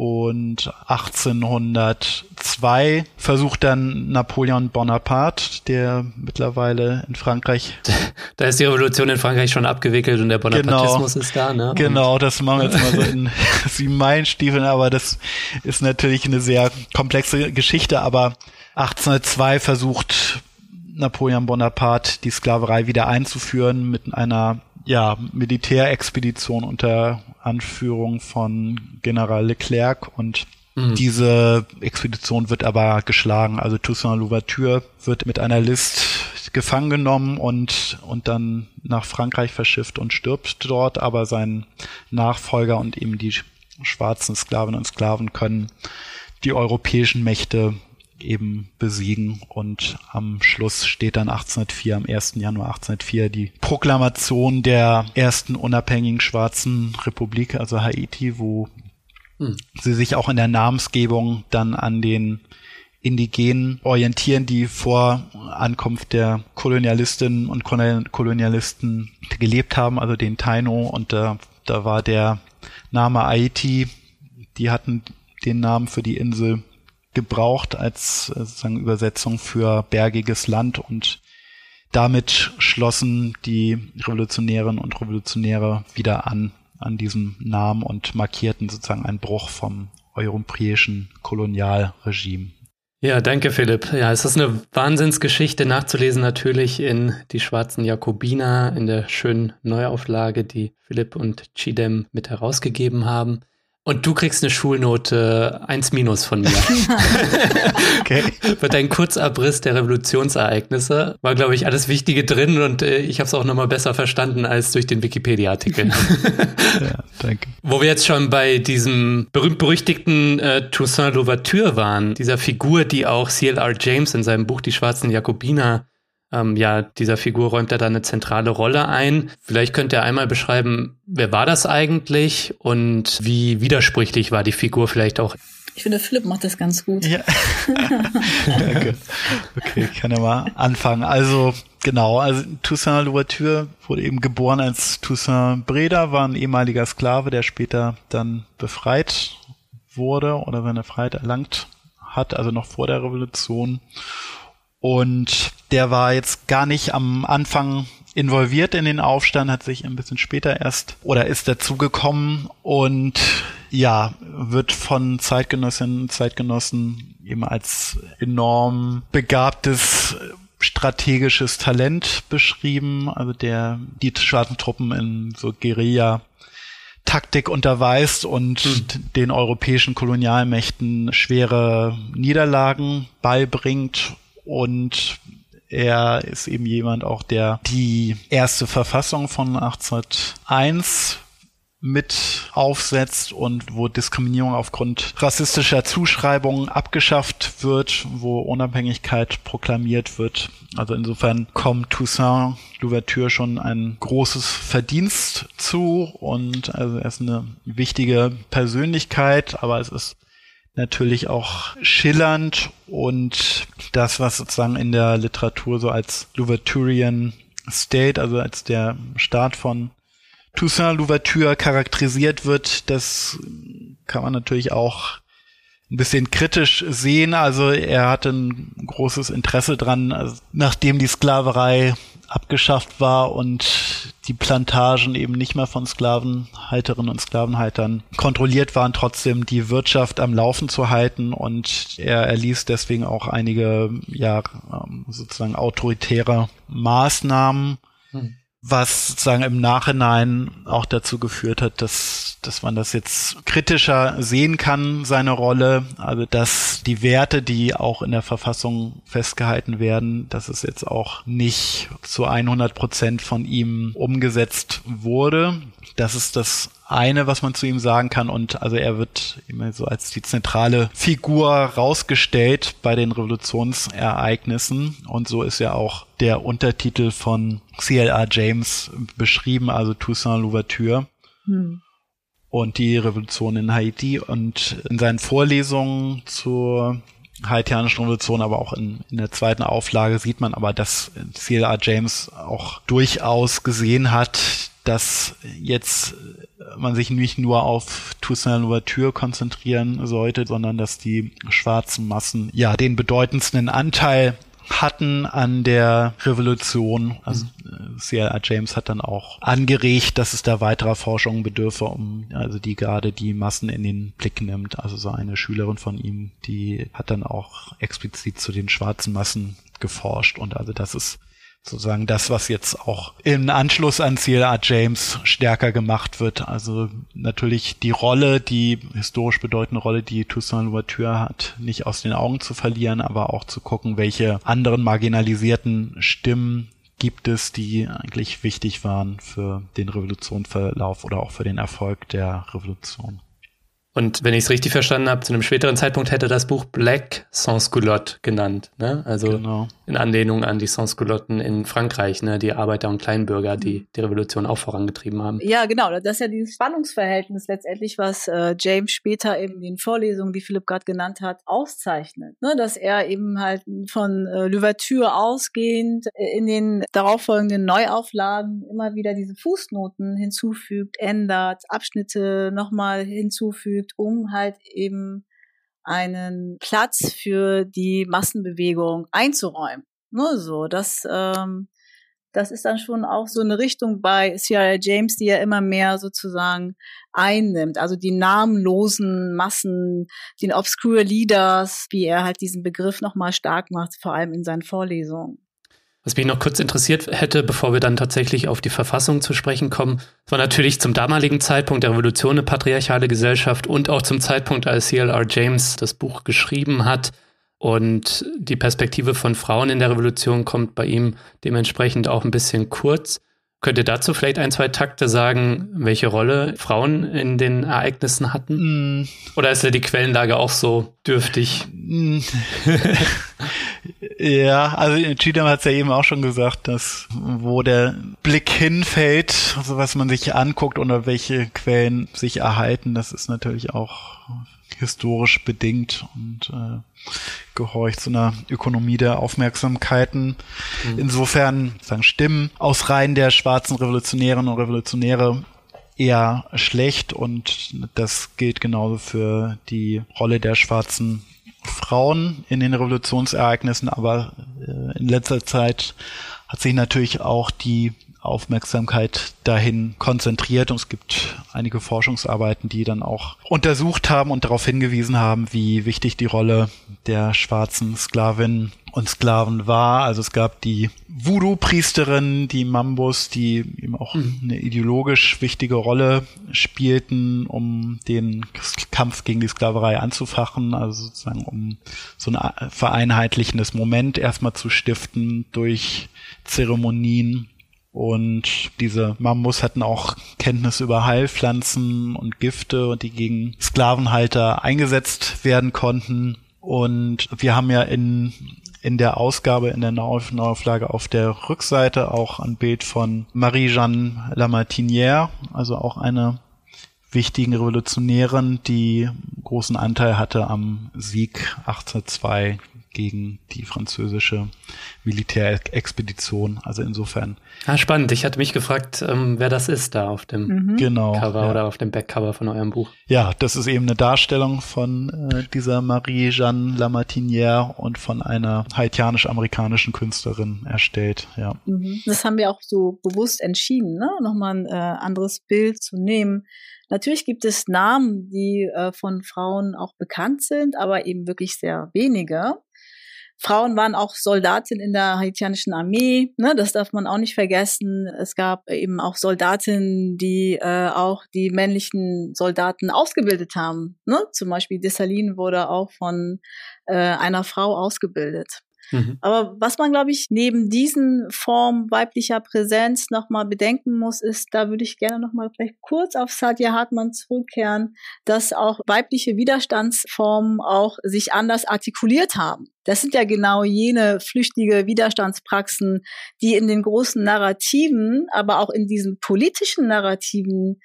und 1802 versucht dann Napoleon Bonaparte, der mittlerweile in Frankreich. Da ist die Revolution in Frankreich schon abgewickelt und der Bonapartismus genau, ist da, ne? Genau, das machen wir jetzt mal so in sieben Meilenstiefeln, aber das ist natürlich eine sehr komplexe Geschichte, aber 1802 versucht Napoleon Bonaparte die Sklaverei wieder einzuführen mit einer ja, Militärexpedition unter Anführung von General Leclerc und mhm. diese Expedition wird aber geschlagen. Also Toussaint Louverture wird mit einer List gefangen genommen und, und dann nach Frankreich verschifft und stirbt dort, aber sein Nachfolger und eben die schwarzen Sklavinnen und Sklaven können die europäischen Mächte eben besiegen. Und am Schluss steht dann 1804, am 1. Januar 1804, die Proklamation der ersten unabhängigen schwarzen Republik, also Haiti, wo hm. sie sich auch in der Namensgebung dann an den Indigenen orientieren, die vor Ankunft der Kolonialistinnen und Kolonialisten gelebt haben, also den Taino. Und da, da war der Name Haiti, die hatten den Namen für die Insel gebraucht als äh, sozusagen Übersetzung für bergiges Land und damit schlossen die Revolutionärinnen und Revolutionäre wieder an an diesem Namen und markierten sozusagen einen Bruch vom europäischen Kolonialregime. Ja, danke Philipp. Ja, es ist eine Wahnsinnsgeschichte nachzulesen natürlich in Die schwarzen Jakobiner in der schönen Neuauflage, die Philipp und Chidem mit herausgegeben haben. Und du kriegst eine Schulnote 1 minus von mir. okay. Für deinen Kurzabriss der Revolutionsereignisse war, glaube ich, alles Wichtige drin und äh, ich habe es auch nochmal besser verstanden als durch den Wikipedia-Artikel. ja, danke. Wo wir jetzt schon bei diesem berühmt-berüchtigten äh, Toussaint Louverture waren, dieser Figur, die auch C.L.R. James in seinem Buch Die schwarzen Jakobiner ähm, ja, dieser Figur räumt er da eine zentrale Rolle ein. Vielleicht könnt ihr einmal beschreiben, wer war das eigentlich und wie widersprüchlich war die Figur vielleicht auch? Ich finde, Philipp macht das ganz gut. Ja. Danke. Okay, ich kann ja mal anfangen. Also, genau, also Toussaint Louverture wurde eben geboren als Toussaint Breda, war ein ehemaliger Sklave, der später dann befreit wurde oder seine Freiheit erlangt hat, also noch vor der Revolution und der war jetzt gar nicht am Anfang involviert in den Aufstand, hat sich ein bisschen später erst oder ist dazugekommen und ja, wird von Zeitgenossinnen und Zeitgenossen eben als enorm begabtes strategisches Talent beschrieben, also der die schwarzen Truppen in so Guerilla Taktik unterweist und hm. den europäischen Kolonialmächten schwere Niederlagen beibringt und er ist eben jemand auch, der die erste Verfassung von 1801 mit aufsetzt und wo Diskriminierung aufgrund rassistischer Zuschreibungen abgeschafft wird, wo Unabhängigkeit proklamiert wird. Also insofern kommt Toussaint Louverture schon ein großes Verdienst zu und also er ist eine wichtige Persönlichkeit, aber es ist natürlich auch schillernd und das, was sozusagen in der Literatur so als Louverturian State, also als der Staat von Toussaint Louverture charakterisiert wird, das kann man natürlich auch ein bisschen kritisch sehen. Also er hatte ein großes Interesse dran, also nachdem die Sklaverei abgeschafft war und die Plantagen eben nicht mehr von Sklavenhalterinnen und Sklavenhaltern kontrolliert waren, trotzdem die Wirtschaft am Laufen zu halten und er erließ deswegen auch einige ja ähm, sozusagen autoritäre Maßnahmen. Hm was sozusagen im Nachhinein auch dazu geführt hat, dass, dass man das jetzt kritischer sehen kann, seine Rolle. Also, dass die Werte, die auch in der Verfassung festgehalten werden, dass es jetzt auch nicht zu 100 Prozent von ihm umgesetzt wurde. Das ist das eine, was man zu ihm sagen kann. Und also er wird immer so als die zentrale Figur rausgestellt bei den Revolutionsereignissen. Und so ist ja auch der Untertitel von CLR James beschrieben, also Toussaint Louverture. Hm. Und die Revolution in Haiti und in seinen Vorlesungen zur haitianischen Revolution, aber auch in, in der zweiten Auflage sieht man aber, dass CLR James auch durchaus gesehen hat, dass jetzt man sich nicht nur auf Toussaint Louverture konzentrieren sollte, sondern dass die schwarzen Massen ja den bedeutendsten Anteil hatten an der Revolution. Also mhm. James hat dann auch angeregt, dass es da weiterer Forschung bedürfe, um also die gerade die Massen in den Blick nimmt. Also so eine Schülerin von ihm, die hat dann auch explizit zu den schwarzen Massen geforscht und also das ist sozusagen das, was jetzt auch im Anschluss an CLR James stärker gemacht wird. Also natürlich die Rolle, die historisch bedeutende Rolle, die Toussaint Louverture hat, nicht aus den Augen zu verlieren, aber auch zu gucken, welche anderen marginalisierten Stimmen gibt es, die eigentlich wichtig waren für den Revolutionsverlauf oder auch für den Erfolg der Revolution. Und wenn ich es richtig verstanden habe, zu einem späteren Zeitpunkt hätte das Buch Black Sans-Culotte genannt. Ne? Also genau. in Anlehnung an die Sans-Culotten in Frankreich, ne? die Arbeiter und Kleinbürger, die die Revolution auch vorangetrieben haben. Ja, genau. Das ist ja dieses Spannungsverhältnis letztendlich, was äh, James später eben in den Vorlesungen, die Philipp gerade genannt hat, auszeichnet. Ne? Dass er eben halt von äh, Louverture ausgehend äh, in den darauffolgenden Neuauflagen immer wieder diese Fußnoten hinzufügt, ändert, Abschnitte nochmal hinzufügt hinzufügt, um halt eben einen Platz für die Massenbewegung einzuräumen. Nur so, das, ähm, das ist dann schon auch so eine Richtung bei C.R. James, die er immer mehr sozusagen einnimmt. Also die namenlosen Massen, den Obscure Leaders, wie er halt diesen Begriff nochmal stark macht, vor allem in seinen Vorlesungen. Was mich noch kurz interessiert hätte, bevor wir dann tatsächlich auf die Verfassung zu sprechen kommen, war natürlich zum damaligen Zeitpunkt der Revolution eine patriarchale Gesellschaft und auch zum Zeitpunkt, als C.L.R. James das Buch geschrieben hat. Und die Perspektive von Frauen in der Revolution kommt bei ihm dementsprechend auch ein bisschen kurz. Könnt ihr dazu vielleicht ein, zwei Takte sagen, welche Rolle Frauen in den Ereignissen hatten? Mm. Oder ist ja die Quellenlage auch so dürftig? Mm. ja, also Cheatham hat es ja eben auch schon gesagt, dass wo der Blick hinfällt, also was man sich anguckt oder welche Quellen sich erhalten, das ist natürlich auch historisch bedingt und äh, gehorcht zu einer Ökonomie der Aufmerksamkeiten. Mhm. Insofern sagen Stimmen aus Reihen der schwarzen Revolutionärinnen und Revolutionäre eher schlecht und das gilt genauso für die Rolle der schwarzen Frauen in den Revolutionsereignissen, aber äh, in letzter Zeit hat sich natürlich auch die Aufmerksamkeit dahin konzentriert und es gibt einige Forschungsarbeiten, die dann auch untersucht haben und darauf hingewiesen haben, wie wichtig die Rolle der schwarzen Sklavin und Sklaven war. Also es gab die Voodoo-Priesterin, die Mambus, die eben auch mhm. eine ideologisch wichtige Rolle spielten, um den Kampf gegen die Sklaverei anzufachen, also sozusagen um so ein vereinheitlichendes Moment erstmal zu stiften durch Zeremonien und diese Mambus hatten auch Kenntnis über Heilpflanzen und Gifte und die gegen Sklavenhalter eingesetzt werden konnten. Und wir haben ja in, in der Ausgabe, in der Neuauflage auf der Rückseite auch ein Bild von Marie-Jeanne Lamartinière, also auch eine wichtigen Revolutionärin, die großen Anteil hatte am Sieg 1802 gegen die französische Militärexpedition. Also insofern. Ah, spannend. Ich hatte mich gefragt, ähm, wer das ist da auf dem mhm. genau, Cover ja. oder auf dem Backcover von eurem Buch. Ja, das ist eben eine Darstellung von äh, dieser Marie-Jeanne Lamartinière und von einer haitianisch-amerikanischen Künstlerin erstellt. Ja. Mhm. Das haben wir auch so bewusst entschieden, ne? nochmal ein äh, anderes Bild zu nehmen. Natürlich gibt es Namen, die äh, von Frauen auch bekannt sind, aber eben wirklich sehr wenige. Frauen waren auch Soldatinnen in der haitianischen Armee, ne, das darf man auch nicht vergessen. Es gab eben auch Soldatinnen, die äh, auch die männlichen Soldaten ausgebildet haben. Ne? Zum Beispiel Dessalines wurde auch von äh, einer Frau ausgebildet. Mhm. Aber was man, glaube ich, neben diesen Formen weiblicher Präsenz nochmal bedenken muss, ist, da würde ich gerne nochmal vielleicht kurz auf Satya Hartmann zurückkehren, dass auch weibliche Widerstandsformen auch sich anders artikuliert haben. Das sind ja genau jene flüchtige Widerstandspraxen, die in den großen Narrativen, aber auch in diesen politischen Narrativen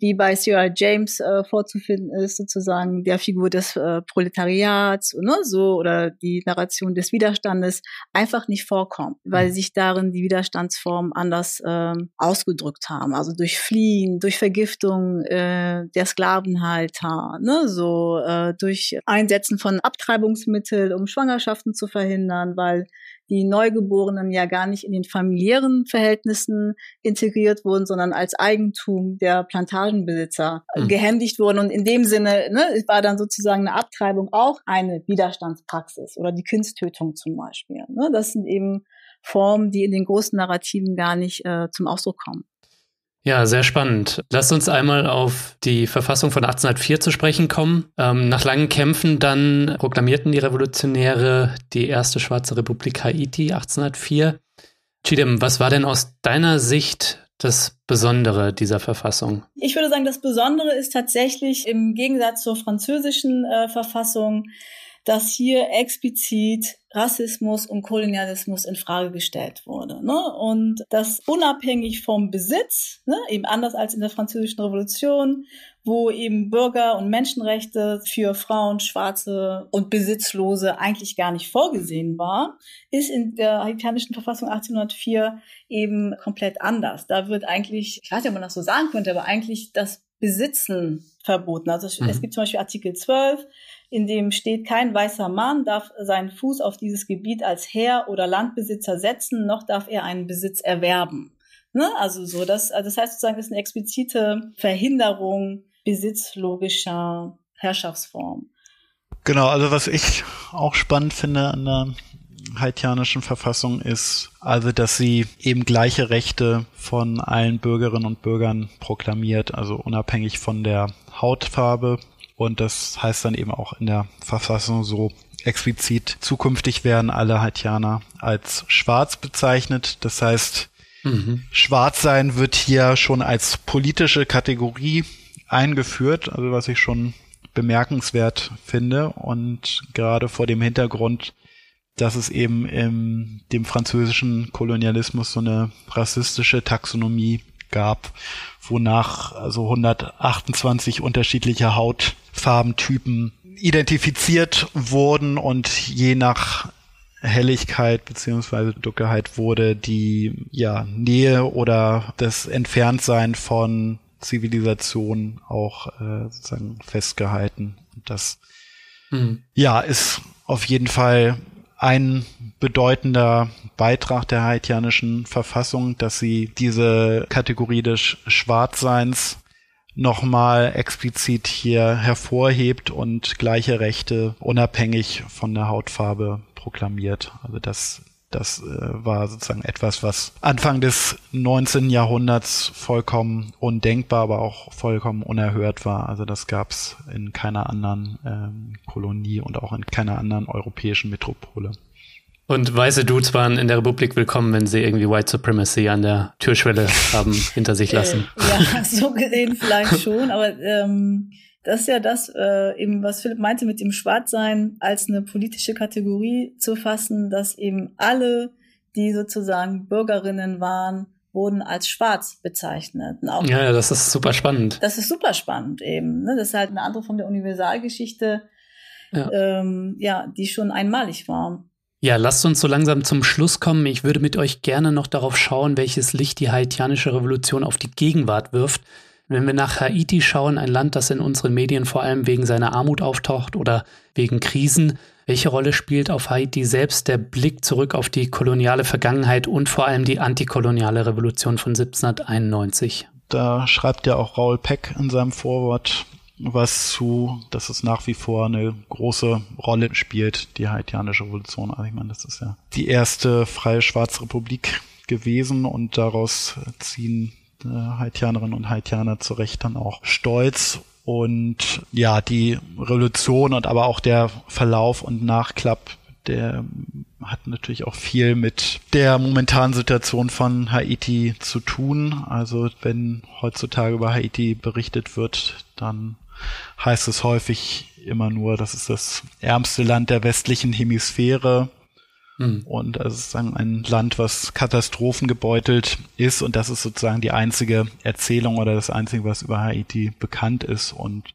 wie bei Sierra James äh, vorzufinden ist, sozusagen der Figur des äh, Proletariats, ne, so oder die Narration des Widerstandes einfach nicht vorkommt, weil mhm. sich darin die Widerstandsformen anders äh, ausgedrückt haben, also durch Fliehen, durch Vergiftung äh, der Sklavenhalter, ne, so äh, durch Einsetzen von Abtreibungsmitteln, um Schwangerschaften zu verhindern, weil die Neugeborenen ja gar nicht in den familiären Verhältnissen integriert wurden, sondern als Eigentum der Plantagenbesitzer mhm. gehändigt wurden. Und in dem Sinne ne, war dann sozusagen eine Abtreibung auch eine Widerstandspraxis oder die Kindstötung zum Beispiel. Ne? Das sind eben Formen, die in den großen Narrativen gar nicht äh, zum Ausdruck kommen. Ja, sehr spannend. Lasst uns einmal auf die Verfassung von 1804 zu sprechen kommen. Ähm, nach langen Kämpfen dann proklamierten die Revolutionäre die erste schwarze Republik Haiti 1804. Chidem, was war denn aus deiner Sicht das Besondere dieser Verfassung? Ich würde sagen, das Besondere ist tatsächlich im Gegensatz zur französischen äh, Verfassung, dass hier explizit Rassismus und Kolonialismus in Frage gestellt wurde. Ne? Und das unabhängig vom Besitz, ne? eben anders als in der Französischen Revolution, wo eben Bürger- und Menschenrechte für Frauen, Schwarze und Besitzlose eigentlich gar nicht vorgesehen war, ist in der haitianischen Verfassung 1804 eben komplett anders. Da wird eigentlich, ich weiß nicht, ob man das so sagen könnte, aber eigentlich das Besitzen verboten. Also mhm. es gibt zum Beispiel Artikel 12, in dem steht, kein weißer Mann darf seinen Fuß auf dieses Gebiet als Herr oder Landbesitzer setzen, noch darf er einen Besitz erwerben. Ne? Also so, das, also das heißt sozusagen, das ist eine explizite Verhinderung besitzlogischer Herrschaftsform. Genau, also was ich auch spannend finde an der haitianischen Verfassung ist also, dass sie eben gleiche Rechte von allen Bürgerinnen und Bürgern proklamiert, also unabhängig von der Hautfarbe. Und das heißt dann eben auch in der Verfassung so explizit, zukünftig werden alle Haitianer als schwarz bezeichnet. Das heißt, mhm. schwarz sein wird hier schon als politische Kategorie eingeführt, also was ich schon bemerkenswert finde und gerade vor dem Hintergrund, dass es eben im dem französischen Kolonialismus so eine rassistische Taxonomie gab, wonach also 128 unterschiedliche Hautfarbentypen identifiziert wurden und je nach Helligkeit beziehungsweise Dunkelheit wurde die ja Nähe oder das Entferntsein von Zivilisation auch äh, sozusagen festgehalten. Und das mhm. ja ist auf jeden Fall ein bedeutender Beitrag der haitianischen Verfassung, dass sie diese Kategorie des Schwarzseins nochmal explizit hier hervorhebt und gleiche Rechte unabhängig von der Hautfarbe proklamiert. Also das das äh, war sozusagen etwas, was Anfang des 19. Jahrhunderts vollkommen undenkbar, aber auch vollkommen unerhört war. Also das gab es in keiner anderen ähm, Kolonie und auch in keiner anderen europäischen Metropole. Und weiße Dudes waren in der Republik willkommen, wenn sie irgendwie White Supremacy an der Türschwelle haben hinter sich lassen. Äh, ja, so gesehen vielleicht schon, aber ähm, das ist ja das, äh, eben, was Philipp meinte, mit dem Schwarzsein als eine politische Kategorie zu fassen, dass eben alle, die sozusagen Bürgerinnen waren, wurden als schwarz bezeichnet. ja, ja, das ist super spannend. Das ist super spannend eben. Ne? Das ist halt eine andere Form der Universalgeschichte, ja. Ähm, ja, die schon einmalig war. Ja, lasst uns so langsam zum Schluss kommen. Ich würde mit euch gerne noch darauf schauen, welches Licht die haitianische Revolution auf die Gegenwart wirft. Wenn wir nach Haiti schauen, ein Land, das in unseren Medien vor allem wegen seiner Armut auftaucht oder wegen Krisen, welche Rolle spielt auf Haiti selbst der Blick zurück auf die koloniale Vergangenheit und vor allem die antikoloniale Revolution von 1791? Da schreibt ja auch Raoul Peck in seinem Vorwort was zu, dass es nach wie vor eine große Rolle spielt, die haitianische Revolution. Also ich meine, das ist ja die erste freie Schwarzrepublik gewesen und daraus ziehen äh, Haitianerinnen und Haitianer zu Recht dann auch stolz. Und ja, die Revolution und aber auch der Verlauf und Nachklapp, der hat natürlich auch viel mit der momentanen Situation von Haiti zu tun. Also wenn heutzutage über Haiti berichtet wird, dann heißt es häufig immer nur, das ist das ärmste Land der westlichen Hemisphäre. Mhm. Und es ist ein Land, was katastrophengebeutelt ist. Und das ist sozusagen die einzige Erzählung oder das einzige, was über Haiti bekannt ist. Und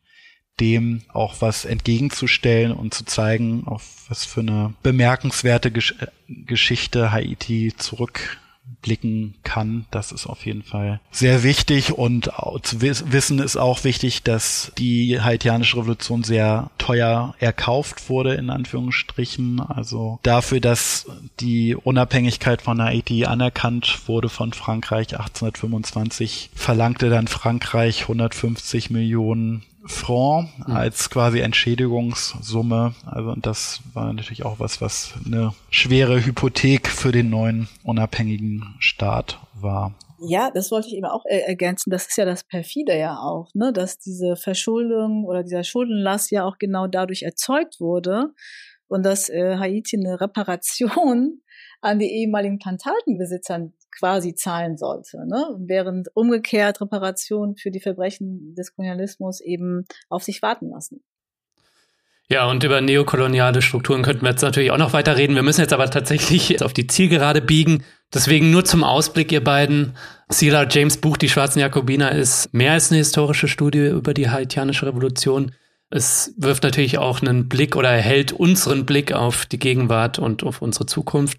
dem auch was entgegenzustellen und zu zeigen, auf was für eine bemerkenswerte Gesch Geschichte Haiti zurück blicken kann. Das ist auf jeden Fall sehr wichtig und zu wissen ist auch wichtig, dass die haitianische Revolution sehr teuer erkauft wurde, in Anführungsstrichen. Also dafür, dass die Unabhängigkeit von Haiti anerkannt wurde von Frankreich 1825, verlangte dann Frankreich 150 Millionen Franc mhm. als quasi Entschädigungssumme. Also und das war natürlich auch was, was eine schwere Hypothek für den neuen unabhängigen Staat war. Ja, das wollte ich eben auch ergänzen. Das ist ja das perfide ja auch, ne, dass diese Verschuldung oder dieser Schuldenlast ja auch genau dadurch erzeugt wurde und dass äh, Haiti eine Reparation an die ehemaligen Plantagenbesitzern quasi zahlen sollte, ne? während umgekehrt Reparation für die Verbrechen des Kolonialismus eben auf sich warten lassen. Ja, und über neokoloniale Strukturen könnten wir jetzt natürlich auch noch weiter reden. Wir müssen jetzt aber tatsächlich auf die Zielgerade biegen. Deswegen nur zum Ausblick, ihr beiden. Sila James Buch Die Schwarzen Jakobiner ist mehr als eine historische Studie über die haitianische Revolution. Es wirft natürlich auch einen Blick oder erhält unseren Blick auf die Gegenwart und auf unsere Zukunft.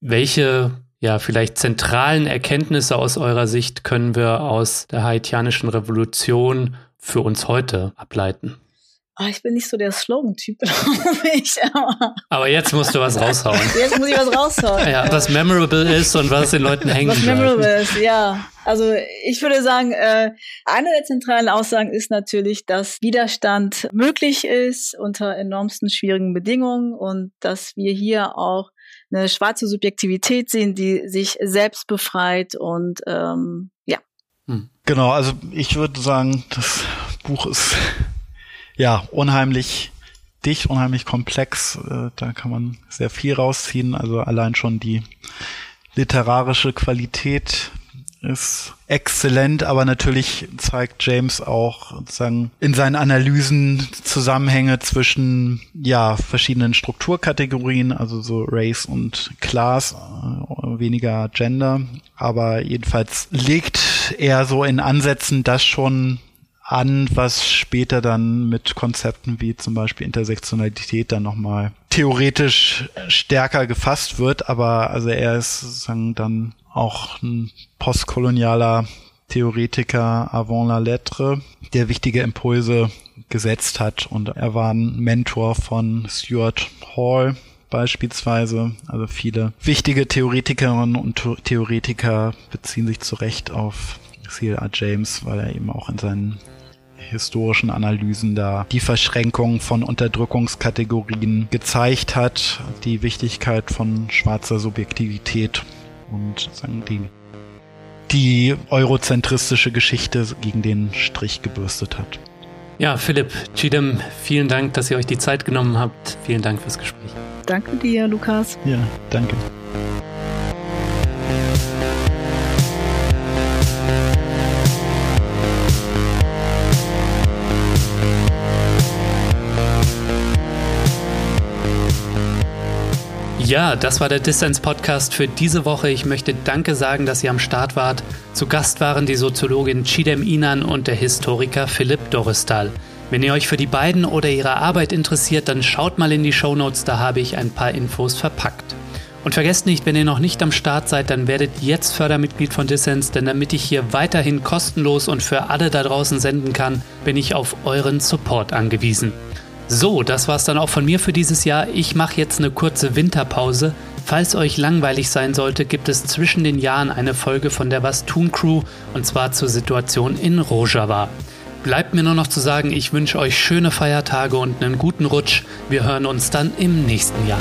Welche, ja, vielleicht zentralen Erkenntnisse aus eurer Sicht können wir aus der haitianischen Revolution für uns heute ableiten? Oh, ich bin nicht so der Slogan-Typ, glaube ich. Aber jetzt musst du was raushauen. Jetzt muss ich was raushauen. Ja, was memorable ist und was den Leuten hängen Was memorable ist, ja. Also ich würde sagen, äh, eine der zentralen Aussagen ist natürlich, dass Widerstand möglich ist unter enormsten schwierigen Bedingungen und dass wir hier auch eine schwarze Subjektivität sehen, die sich selbst befreit und ähm, ja. Hm. Genau, also ich würde sagen, das Buch ist ja, unheimlich dicht, unheimlich komplex. Äh, da kann man sehr viel rausziehen. Also allein schon die literarische Qualität ist exzellent, aber natürlich zeigt James auch sozusagen in seinen Analysen Zusammenhänge zwischen ja verschiedenen Strukturkategorien, also so Race und Class, äh, weniger Gender, aber jedenfalls legt er so in Ansätzen das schon an, was später dann mit Konzepten wie zum Beispiel Intersektionalität dann nochmal theoretisch stärker gefasst wird, aber also er ist sozusagen dann auch ein postkolonialer Theoretiker avant la lettre, der wichtige Impulse gesetzt hat und er war ein Mentor von Stuart Hall beispielsweise. Also viele wichtige Theoretikerinnen und Theoretiker beziehen sich zu Recht auf C.L.R. James, weil er eben auch in seinen historischen Analysen da die Verschränkung von Unterdrückungskategorien gezeigt hat, die Wichtigkeit von schwarzer Subjektivität und sagen die die eurozentristische Geschichte gegen den Strich gebürstet hat. Ja, Philipp, Chidem, vielen Dank, dass ihr euch die Zeit genommen habt. Vielen Dank fürs Gespräch. Danke dir, Lukas. Ja, danke. Ja, das war der Distance Podcast für diese Woche. Ich möchte Danke sagen, dass ihr am Start wart. Zu Gast waren die Soziologin Chidem Inan und der Historiker Philipp Doristal. Wenn ihr euch für die beiden oder ihre Arbeit interessiert, dann schaut mal in die Show Notes, da habe ich ein paar Infos verpackt. Und vergesst nicht, wenn ihr noch nicht am Start seid, dann werdet jetzt Fördermitglied von Dissens, denn damit ich hier weiterhin kostenlos und für alle da draußen senden kann, bin ich auf euren Support angewiesen. So, das war's dann auch von mir für dieses Jahr. Ich mache jetzt eine kurze Winterpause. Falls euch langweilig sein sollte, gibt es zwischen den Jahren eine Folge von der Was tun Crew und zwar zur Situation in Rojava. Bleibt mir nur noch zu sagen, ich wünsche euch schöne Feiertage und einen guten Rutsch. Wir hören uns dann im nächsten Jahr.